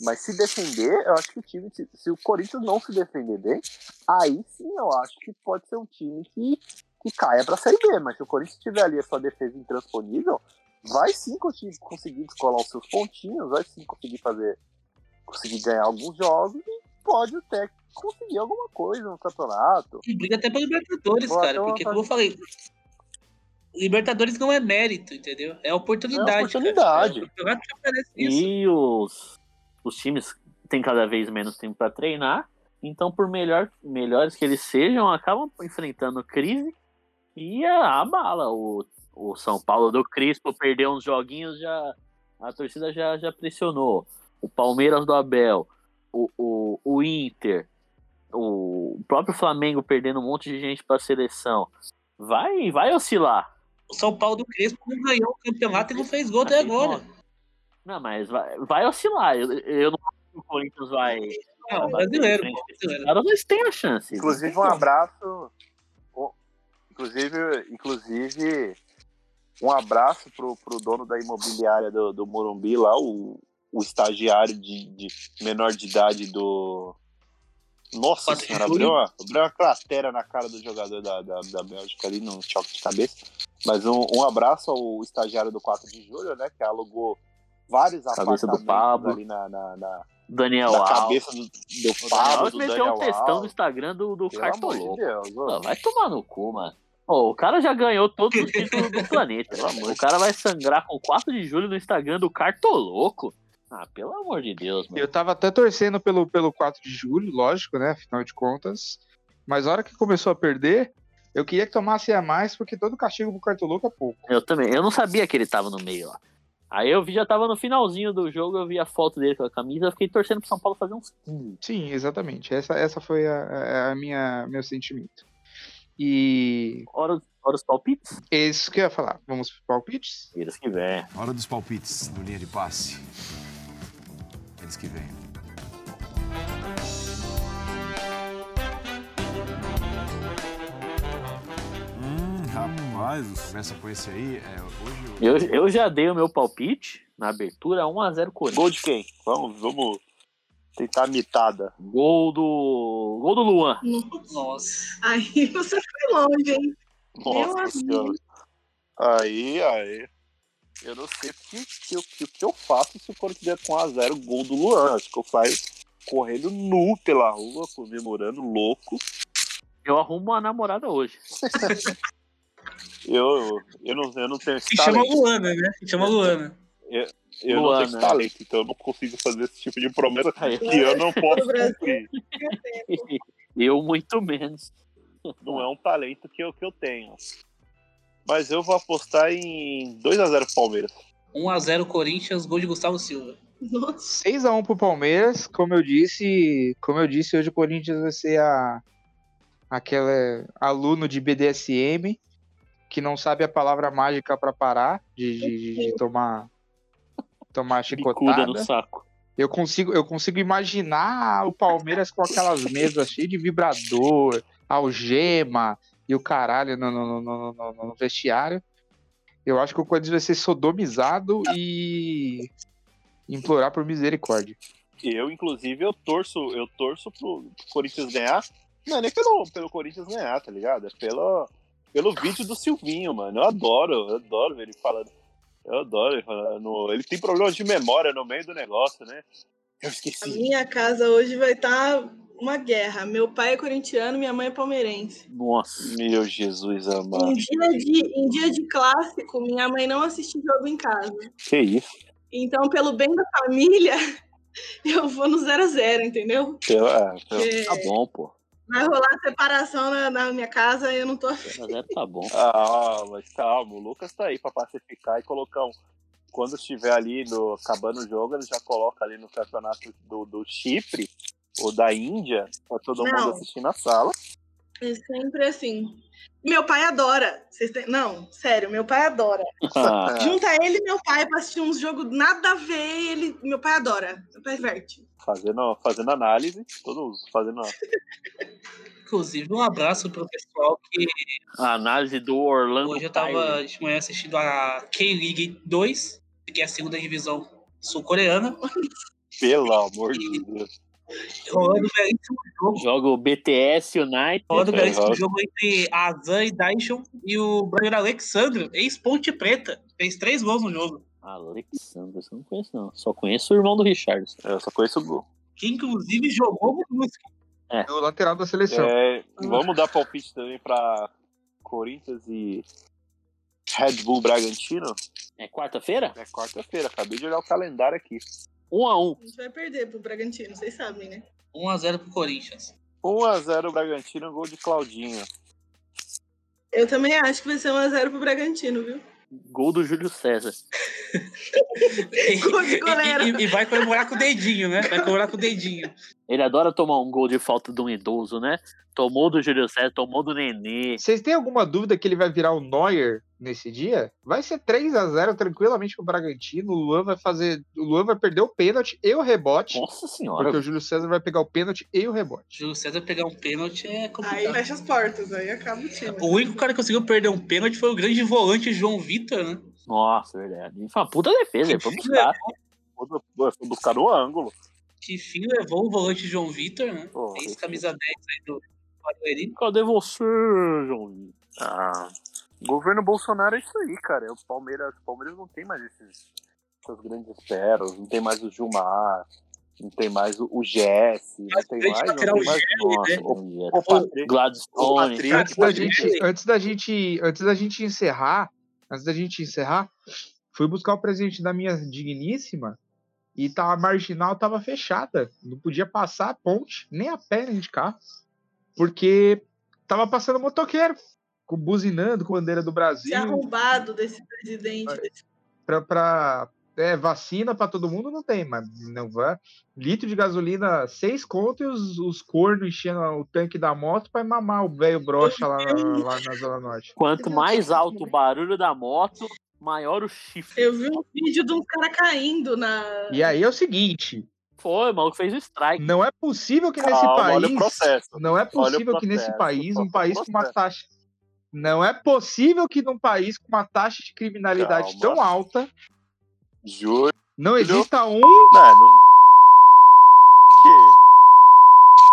Mas se defender, eu acho que o time, se, o Corinthians não se defender bem, aí sim eu acho que pode ser um time que, que caia pra Série B. Mas se o Corinthians tiver ali a sua defesa intransponível, vai sim conseguir, descolar os seus pontinhos, vai sim conseguir fazer, conseguir ganhar alguns jogos e pode até conseguir alguma coisa no campeonato. E briga até pra Libertadores, Boa, cara. Porque, como eu falei, Libertadores não é mérito, entendeu? É oportunidade. É oportunidade. Cara. E os, os times têm cada vez menos tempo para treinar, então por melhor, melhores que eles sejam, acabam enfrentando crise e a, a bala. O, o São Paulo do Crispo perdeu uns joguinhos, já a torcida já, já pressionou. O Palmeiras do Abel, o, o, o Inter, o próprio Flamengo perdendo um monte de gente para a seleção. Vai, vai oscilar. O São Paulo do Crespo não ganhou o campeonato e não fez gol até agora. Não, mas vai, vai oscilar. Eu, eu não acho que o Corinthians vai. Não, brasileiro, caras, mas tem a chance. Inclusive, um abraço. Inclusive, inclusive um abraço pro, pro dono da imobiliária do, do Morumbi lá, o, o estagiário de, de menor de idade do. Nossa senhora, abriu uma, abriu uma cratera na cara do jogador da, da, da Bélgica ali no choque de cabeça. Mas um, um abraço ao estagiário do 4 de julho, né? Que alugou vários Cabeça do apartamentos Pablo. ali na, na, na, Daniel na Alves. cabeça do, do Pablo, do meteu Daniel um textão no Alves. Instagram do, do amor de Vai tomar no cu, mano. Ô, o cara já ganhou todos os títulos do planeta. Pelo amor o cara vai sangrar com 4 de julho no Instagram do Cartoloco. Ah, pelo amor de Deus, mano. Eu tava até torcendo pelo, pelo 4 de julho, lógico, né? Afinal de contas. Mas a hora que começou a perder, eu queria que tomasse a mais, porque todo castigo pro Cartoloco é pouco. Eu também. Eu não sabia que ele tava no meio lá. Aí eu vi, já tava no finalzinho do jogo, eu vi a foto dele com a camisa, eu fiquei torcendo pro São Paulo fazer uns 15. Sim, exatamente. Essa, essa foi a, a- minha meu sentimento. E Hora, hora os palpites? é isso que eu ia falar. Vamos pros palpites? Eles que vem. Hora dos palpites no linha de passe. Eles que vêm. Hum, rapaz, começa com esse aí. É, hoje Eu, eu já dei o meu palpite na abertura 1x0 Corinthians. Gol de quem? Vamos, vamos tentar a mitada. Gol do. Gol do Luan. Nossa. Aí você foi longe, hein? Meu Nossa amigo. senhora. Aí, aí. Eu não sei o que, que, eu- que, que eu faço se o Corinthians der com 1x0 gol do Luan. Acho que eu saio correndo nu pela rua, comemorando louco. Eu arrumo uma namorada hoje. Eu, eu, não, eu não tenho esse Se chama talento. Luana, né? Se chama Luana. Eu não Luana. tenho esse talento, então eu não consigo fazer esse tipo de promessa que eu não posso cumprir. Eu muito menos. Não é um talento que eu, que eu tenho. Mas eu vou apostar em 2x0 pro Palmeiras. 1x0 Corinthians, gol de Gustavo Silva. Nossa. 6x1 pro Palmeiras, como eu disse, como eu disse, hoje o Corinthians vai ser a aquele aluno de BDSM que não sabe a palavra mágica pra parar de, de- de- de tomar tomar chicotada. no saco. Eu consigo, eu consigo imaginar o Palmeiras com aquelas mesas cheias de vibrador, algema e o caralho no, no- no- no- no- no vestiário. Eu acho que o Corinthians vai ser sodomizado e implorar por misericórdia. Eu, inclusive, eu torço, eu torço pro Corinthians ganhar. Não é nem pelo, pelo Corinthians ganhar, tá ligado? É pelo, pelo vídeo do Silvinho, mano. Eu adoro, eu adoro ver ele falando. Eu adoro ele falando. Ele tem problemas de memória no meio do negócio, né? Eu A esqueci. minha casa hoje vai estar uma guerra. Meu pai é corintiano, minha mãe é palmeirense. Nossa. Meu Jesus Em amado. dia, de, em dia de clássico, minha mãe não assiste jogo em casa. Que isso? Então, pelo bem da família, eu vou no 0 a 0 entendeu? Eu, é, eu- Porque Tá bom, pô. vai rolar separação na, na minha casa e eu não tô afim. É, tá bom. Ah, mas calma, o Lucas tá aí pra pacificar e colocar um. Quando estiver ali no, acabando o jogo, ele já coloca ali no campeonato do, do Chipre ou da Índia, pra todo Não. mundo assistir na sala. É sempre assim. Meu pai adora. Vocês têm- Não, sério, meu pai adora. Ah, Junta ele e meu pai pra assistir uns jogos nada a ver. Ele... Meu pai adora. Meu pai diverte. Fazendo, fazendo análise, todos fazendo. Inclusive, um abraço pro pessoal que a análise do Orlando. hoje eu tava de manhã assistindo a K-League 2, que é a segunda divisão sul-coreana. Pelo amor de Deus. Rolando belíssimo jogo. Joga o BTS United. Rolando É, belíssimo rola. jogo entre a Azan e Daishon e o Brandon Alexandre, ex-Ponte Preta. Fez três gols no jogo. Alexandre, eu não conheço, não. Só conheço o irmão do Richardson. Eu só conheço o gol. Que inclusive jogou no Brusque. O lateral da seleção. É, vamos dar palpite também pra Corinthians e Red Bull Bragantino. É quarta-feira? É quarta-feira, acabei de olhar o calendário aqui. Um a um. A gente vai perder pro Bragantino, vocês sabem, né? 1x0 pro Corinthians. 1x0 Bragantino, gol de Claudinho. Eu também acho que vai ser 1x0 pro Bragantino, viu? Gol do Júlio César. Gol de goleiro. E, e- e vai comemorar com o dedinho, né? Vai comemorar com o dedinho. Ele adora tomar um gol de falta de um idoso, né? Tomou do Júlio César, tomou do Nenê. Vocês têm alguma dúvida que ele vai virar o Neuer nesse dia? Vai ser 3 a 0 tranquilamente pro Bragantino. O Luan vai fazer. O Luan vai perder o pênalti e o rebote. Nossa senhora. Porque o Júlio César vai pegar o pênalti e o rebote. Júlio César pegar um pênalti é Aí complicado. fecha as portas, aí acaba o time. O único cara que conseguiu perder um pênalti foi o grande volante João Vitor, né? Nossa, verdade. Foi uma puta defesa, ele foi buscar. Foi foi buscar no ângulo. Que fim levou o volante João Vitor, né? Pô, Ex esse- camisa 10 aí do Barueri. Cadê você, João? Vitor? Ah, governo Bolsonaro é isso aí, cara. O Palmeiras, o Palmeiras não tem mais esses, essas grandes pérolas, não tem mais o Gilmar, não tem mais o, o Jesse, não tem mais, não tem o, o Patrick. O Gladstone. Antes da, gente, antes da gente. Antes da gente encerrar. Antes da gente encerrar, fui buscar o presente da minha digníssima e tá, a marginal tava fechada. Não podia passar a ponte, nem a pé nem de carro. Porque tava passando motoqueiro, com, buzinando com bandeira do Brasil. arrombado desse presidente. desse- pra, pra é, vacina pra todo mundo não tem, mas não vai. Litro de gasolina, seis conto e os, os cornos enchendo o tanque da moto pra mamar o velho brocha lá, lá na Zona Norte. Quanto mais alto o barulho da moto, maior o chifre. Eu vi um vídeo de um cara caindo na. E aí é o seguinte: Foi, o maluco fez o strike. não é possível que nesse Calma, olha o país. processo. Não é Olha o possível que nesse processo, país, um país com uma processo. taxa. Não é possível que num país com uma taxa de criminalidade Calma. tão alta Júlio. não exista um. Não, não... Que...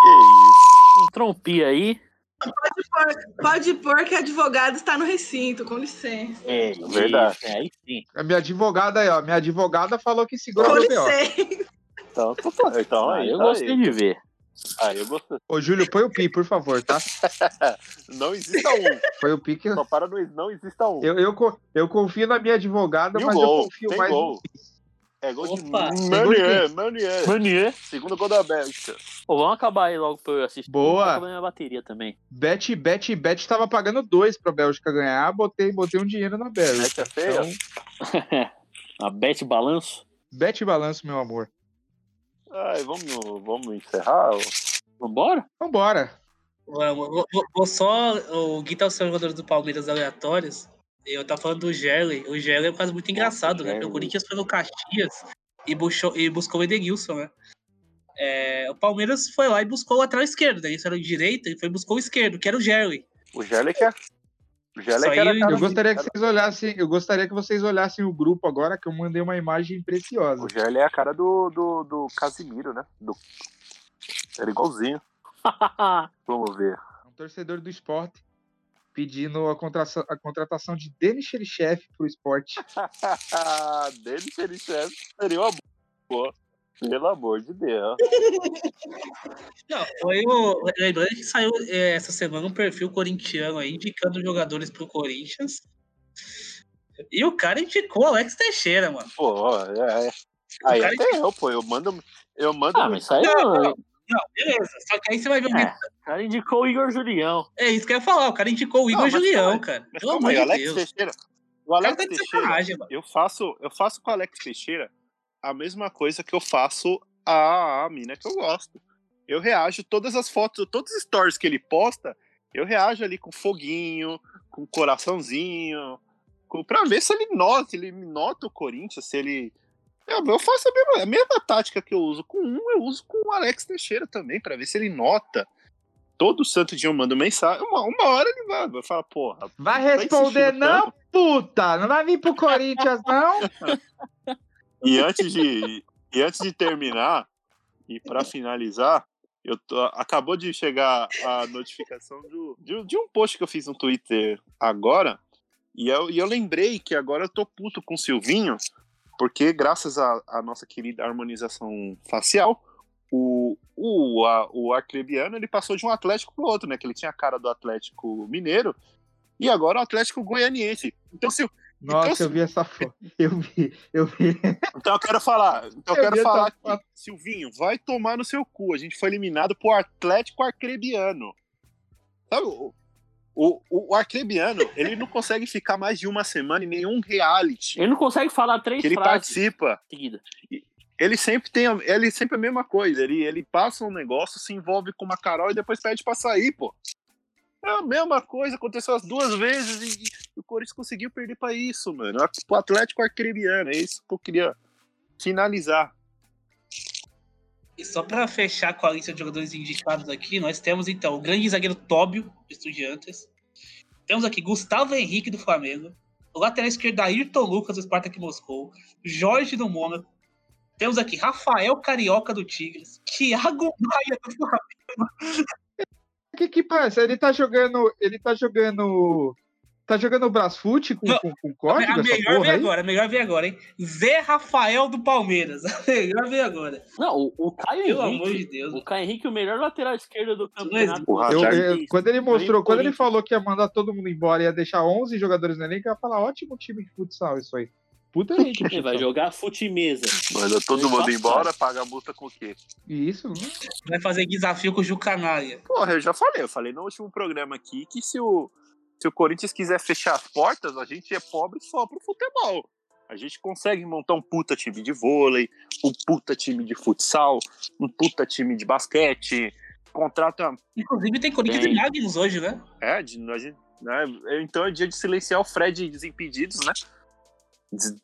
Que isso? Um trompi aí. Pode pôr, pode pôr que advogado está no recinto, com licença. É, Verdade. isso, Aí sim. A minha advogada aí, ó. Minha advogada falou que segura Com o BO. licença. Então, então, então Ah, aí, eu tá gostei aí. de ver. Ah, eu gostei. Ô, Júlio, põe o pi, por favor, tá? Não exista um. Foi o pi que. Só para não exista um. Eu, eu, eu confio na minha advogada, E mas eu confio Tem mais gol. no pi. É gol de Opa, Manier, Manier. Manier. Segundo gol da Bélgica. Pô, vamos acabar aí logo pra eu assistir. Boa. Tá minha bateria também. Bet, bet, bet tava pagando dois pra Bélgica ganhar, botei, botei um dinheiro na Bélgica. Bélgica feia? Então, A Bet Balanço. bet e balanço, meu amor. Ai, vamos, vamos encerrar? Vambora? Vambora. Vamos, vou, vou- vou só. O Gui tá os jogadores do Palmeiras aleatórios. Eu tava falando do Gelli. O Gelli é um caso muito engraçado, né? O Corinthians foi no Caxias e buscou, e buscou o Edenilson, né? É, o Palmeiras foi lá e buscou o lateral esquerdo, né? Isso era o direito e foi e buscou o esquerdo, que era o Gelli. O Gelli que é. O Gelli que era cara Eu gostaria que vocês olhassem, eu gostaria que vocês olhassem o grupo agora, que eu mandei uma imagem preciosa. O Gelli é a cara do, do, do Casimiro, né? Do... Era igualzinho. Vamos ver. Um torcedor do esporte pedindo a contratação, a contratação de Denis Xerichev pro esporte. Dele seria chefe. Seria uma boa. Pelo amor de Deus. Não, foi o. Lembrando que saiu é, essa semana um perfil corintiano aí indicando jogadores pro Corinthians. E o cara indicou o Alex Teixeira, mano. Pô, é. é. Aí até eu, pô. Eu mando. Eu mando. Ah, mas aí Não, não. Não, beleza. Só que aí você vai ver o É, o cara indicou o Igor Julião. É isso que eu ia falar, o cara indicou o Igor Não, mas Julião, calma cara. Mas Pelo amor de Alex Deus. Teixeira. O Alex tá Teixeira. Eu faço, eu faço com o Alex Teixeira a mesma coisa que eu faço a, a mina que eu gosto. Eu reajo todas as fotos, todos os stories que ele posta, eu reajo ali com foguinho, com coraçãozinho, com, pra ver se ele nota, se ele nota o Corinthians, se ele. Eu, eu faço a mesma, a mesma tática que eu uso com um, eu uso com o Alex Teixeira também, pra ver se ele nota. Todo santo dia eu mando mensagem, uma, uma hora ele vai, vai falar, porra, Vai responder não, puta! Não vai vir pro Corinthians, não? E antes de, e antes de terminar, e para finalizar, eu tô- acabou de chegar a notificação do- de, de um post que eu fiz no Twitter agora, e eu, e eu lembrei que agora eu tô puto com o Silvinho, porque graças à nossa querida harmonização facial, o, o, a- o Arcrebiano ele passou de um Atlético pro outro, né? Que ele tinha a cara do Atlético Mineiro, e agora o Atlético Goianiense. Então, se, Nossa, eu vi essa foto. Eu vi, eu vi. Então eu quero falar, então eu Eu quero falar essa que Silvinho, vai tomar no seu cu. A gente foi eliminado por Atlético Arcrebiano. Sabe, o, o, o Arcrebiano, ele não consegue ficar mais de uma semana em nenhum reality Ele não consegue falar três que ele frases participa. seguidas. Ele sempre tem, a- ele sempre a mesma coisa. Ele, ele passa um negócio, se envolve com uma Carol e depois pede pra sair, pô. É a mesma coisa, aconteceu as duas vezes e, e o Corinthians conseguiu perder pra isso, mano. O Atlético Arcrebiano, é isso que eu queria finalizar. E só pra fechar com a lista de jogadores indicados aqui, nós temos então o grande zagueiro Tóbio, do Estudiantes. Temos aqui Gustavo Henrique, do Flamengo. O lateral esquerdo Ayrton Lucas, do Spartak Moscou. Jorge, do Mônaco. Temos aqui Rafael Carioca, do Tigres. Thiago Maia, do Flamengo. Que que passa? Ele tá jogando. Ele tá jogando. Tá jogando Brasfoot com, com, com código? A melhor vem aí? agora, a melhor vem agora, hein? Zé Rafael, do Palmeiras. A melhor vem agora. Não, o, o Caio Pelo Henrique. amor de Deus. O Caio Henrique, o melhor lateral esquerdo do campeonato. O Eu- eu- quando ele mostrou, quando ele falou que ia mandar todo mundo embora e ia deixar 11 jogadores no elenco, eu ia falar: ótimo time de futsal, isso aí. Puta gente. Ele vai jogar fute mesa. Manda todo mundo embora, paga a multa com o quê? Isso, né? Vai fazer desafio com o Gil Canalha. Porra, eu já falei, eu falei no último programa aqui que se o, se o Corinthians quiser fechar as portas, a gente é pobre só pro futebol. A gente consegue montar um puta time de vôlei, um puta time de futsal, um puta time de basquete, contrata. Inclusive tem Corinthians Tem. e Magnus hoje, né? É, de, a gente- né, então é dia de silenciar o Fred Desimpedidos, né?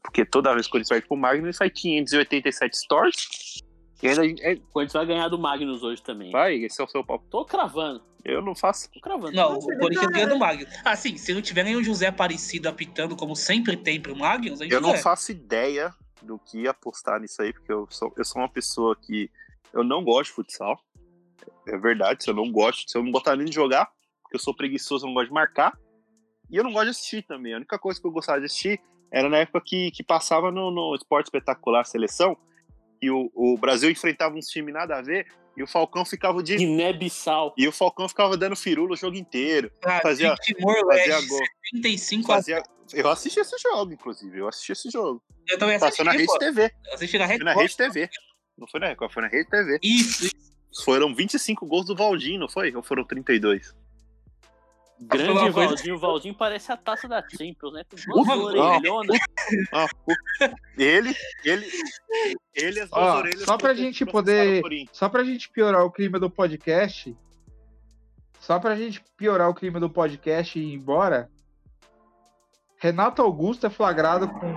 Porque toda vez que o Corinthians perde pro Magno, ele faz 587 stores. E ainda é, O Corinthians vai ganhar do Magnus hoje também. vai, esse é o seu papo. Tô cravando. Eu não faço. Tô cravando. Não, o Corinthians ganha do Magnus. Assim, se não tiver nenhum José Aparecido apitando, como sempre tem pro Magnus, a gente Eu não ganha. faço ideia do que apostar nisso aí, porque eu sou, eu sou uma pessoa que eu não gosto de futsal. É verdade, se eu não gosto, se eu não botar nem de jogar, porque eu sou preguiçoso, eu não gosto de marcar. E eu não gosto de assistir também. A única coisa que eu gostava de assistir era na época que, que passava no, no Esporte Espetacular Seleção, e o, o Brasil enfrentava uns times nada a ver, e o Falcão ficava de. Guiné-Bissau. E o Falcão ficava dando firula o jogo inteiro. Ah, fazia- fazia gol. 35 a Fazia, Eu assisti esse jogo, inclusive. Eu assisti esse jogo. Eu também Passou na assisti, Rede. TV. Assisti na Foi Rede na Rede TV. Não foi na Record, foi na Rede TV. Isso, isso. Foram 25 gols do Valdinho, não foi? Ou foram 32? Grande. Valdinho. O Valdinho parece a taça da Champions, né? Com duas orelhonas. Ah, o- ele, ele, ele as duas Ó, orelhas. só pra gente poder-. Só pra gente piorar o clima do podcast. Só pra gente piorar o clima do podcast e ir embora. Renato Augusto é flagrado com,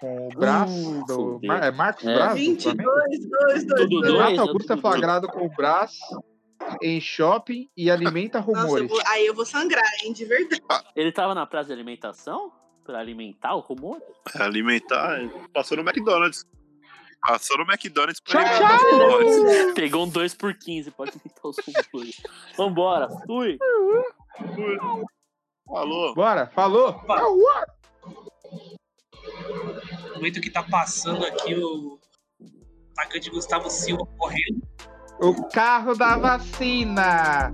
com o braço Uh, do. Mar- é Marcos É. Braz? do Flamengo? 22, 2, 2, Tudo 2. dois, Renato é Augusto é flagrado com o braço em shopping e alimenta Nossa, eu rumores. vou- aí eu vou sangrar, hein, de verdade. Ele tava na praça de alimentação? Pra alimentar o rumor? Alimentar, passou no McDonald's. Passou no McDonald's pra Tchau, alimentar os rumores. Pegou um 2 por 15 pode alimentar os rumores. Vambora, fui. Falou. Bora, falou? Uau! No momento que tá passando aqui o atacante Gustavo Silva correndo. O carro da vacina!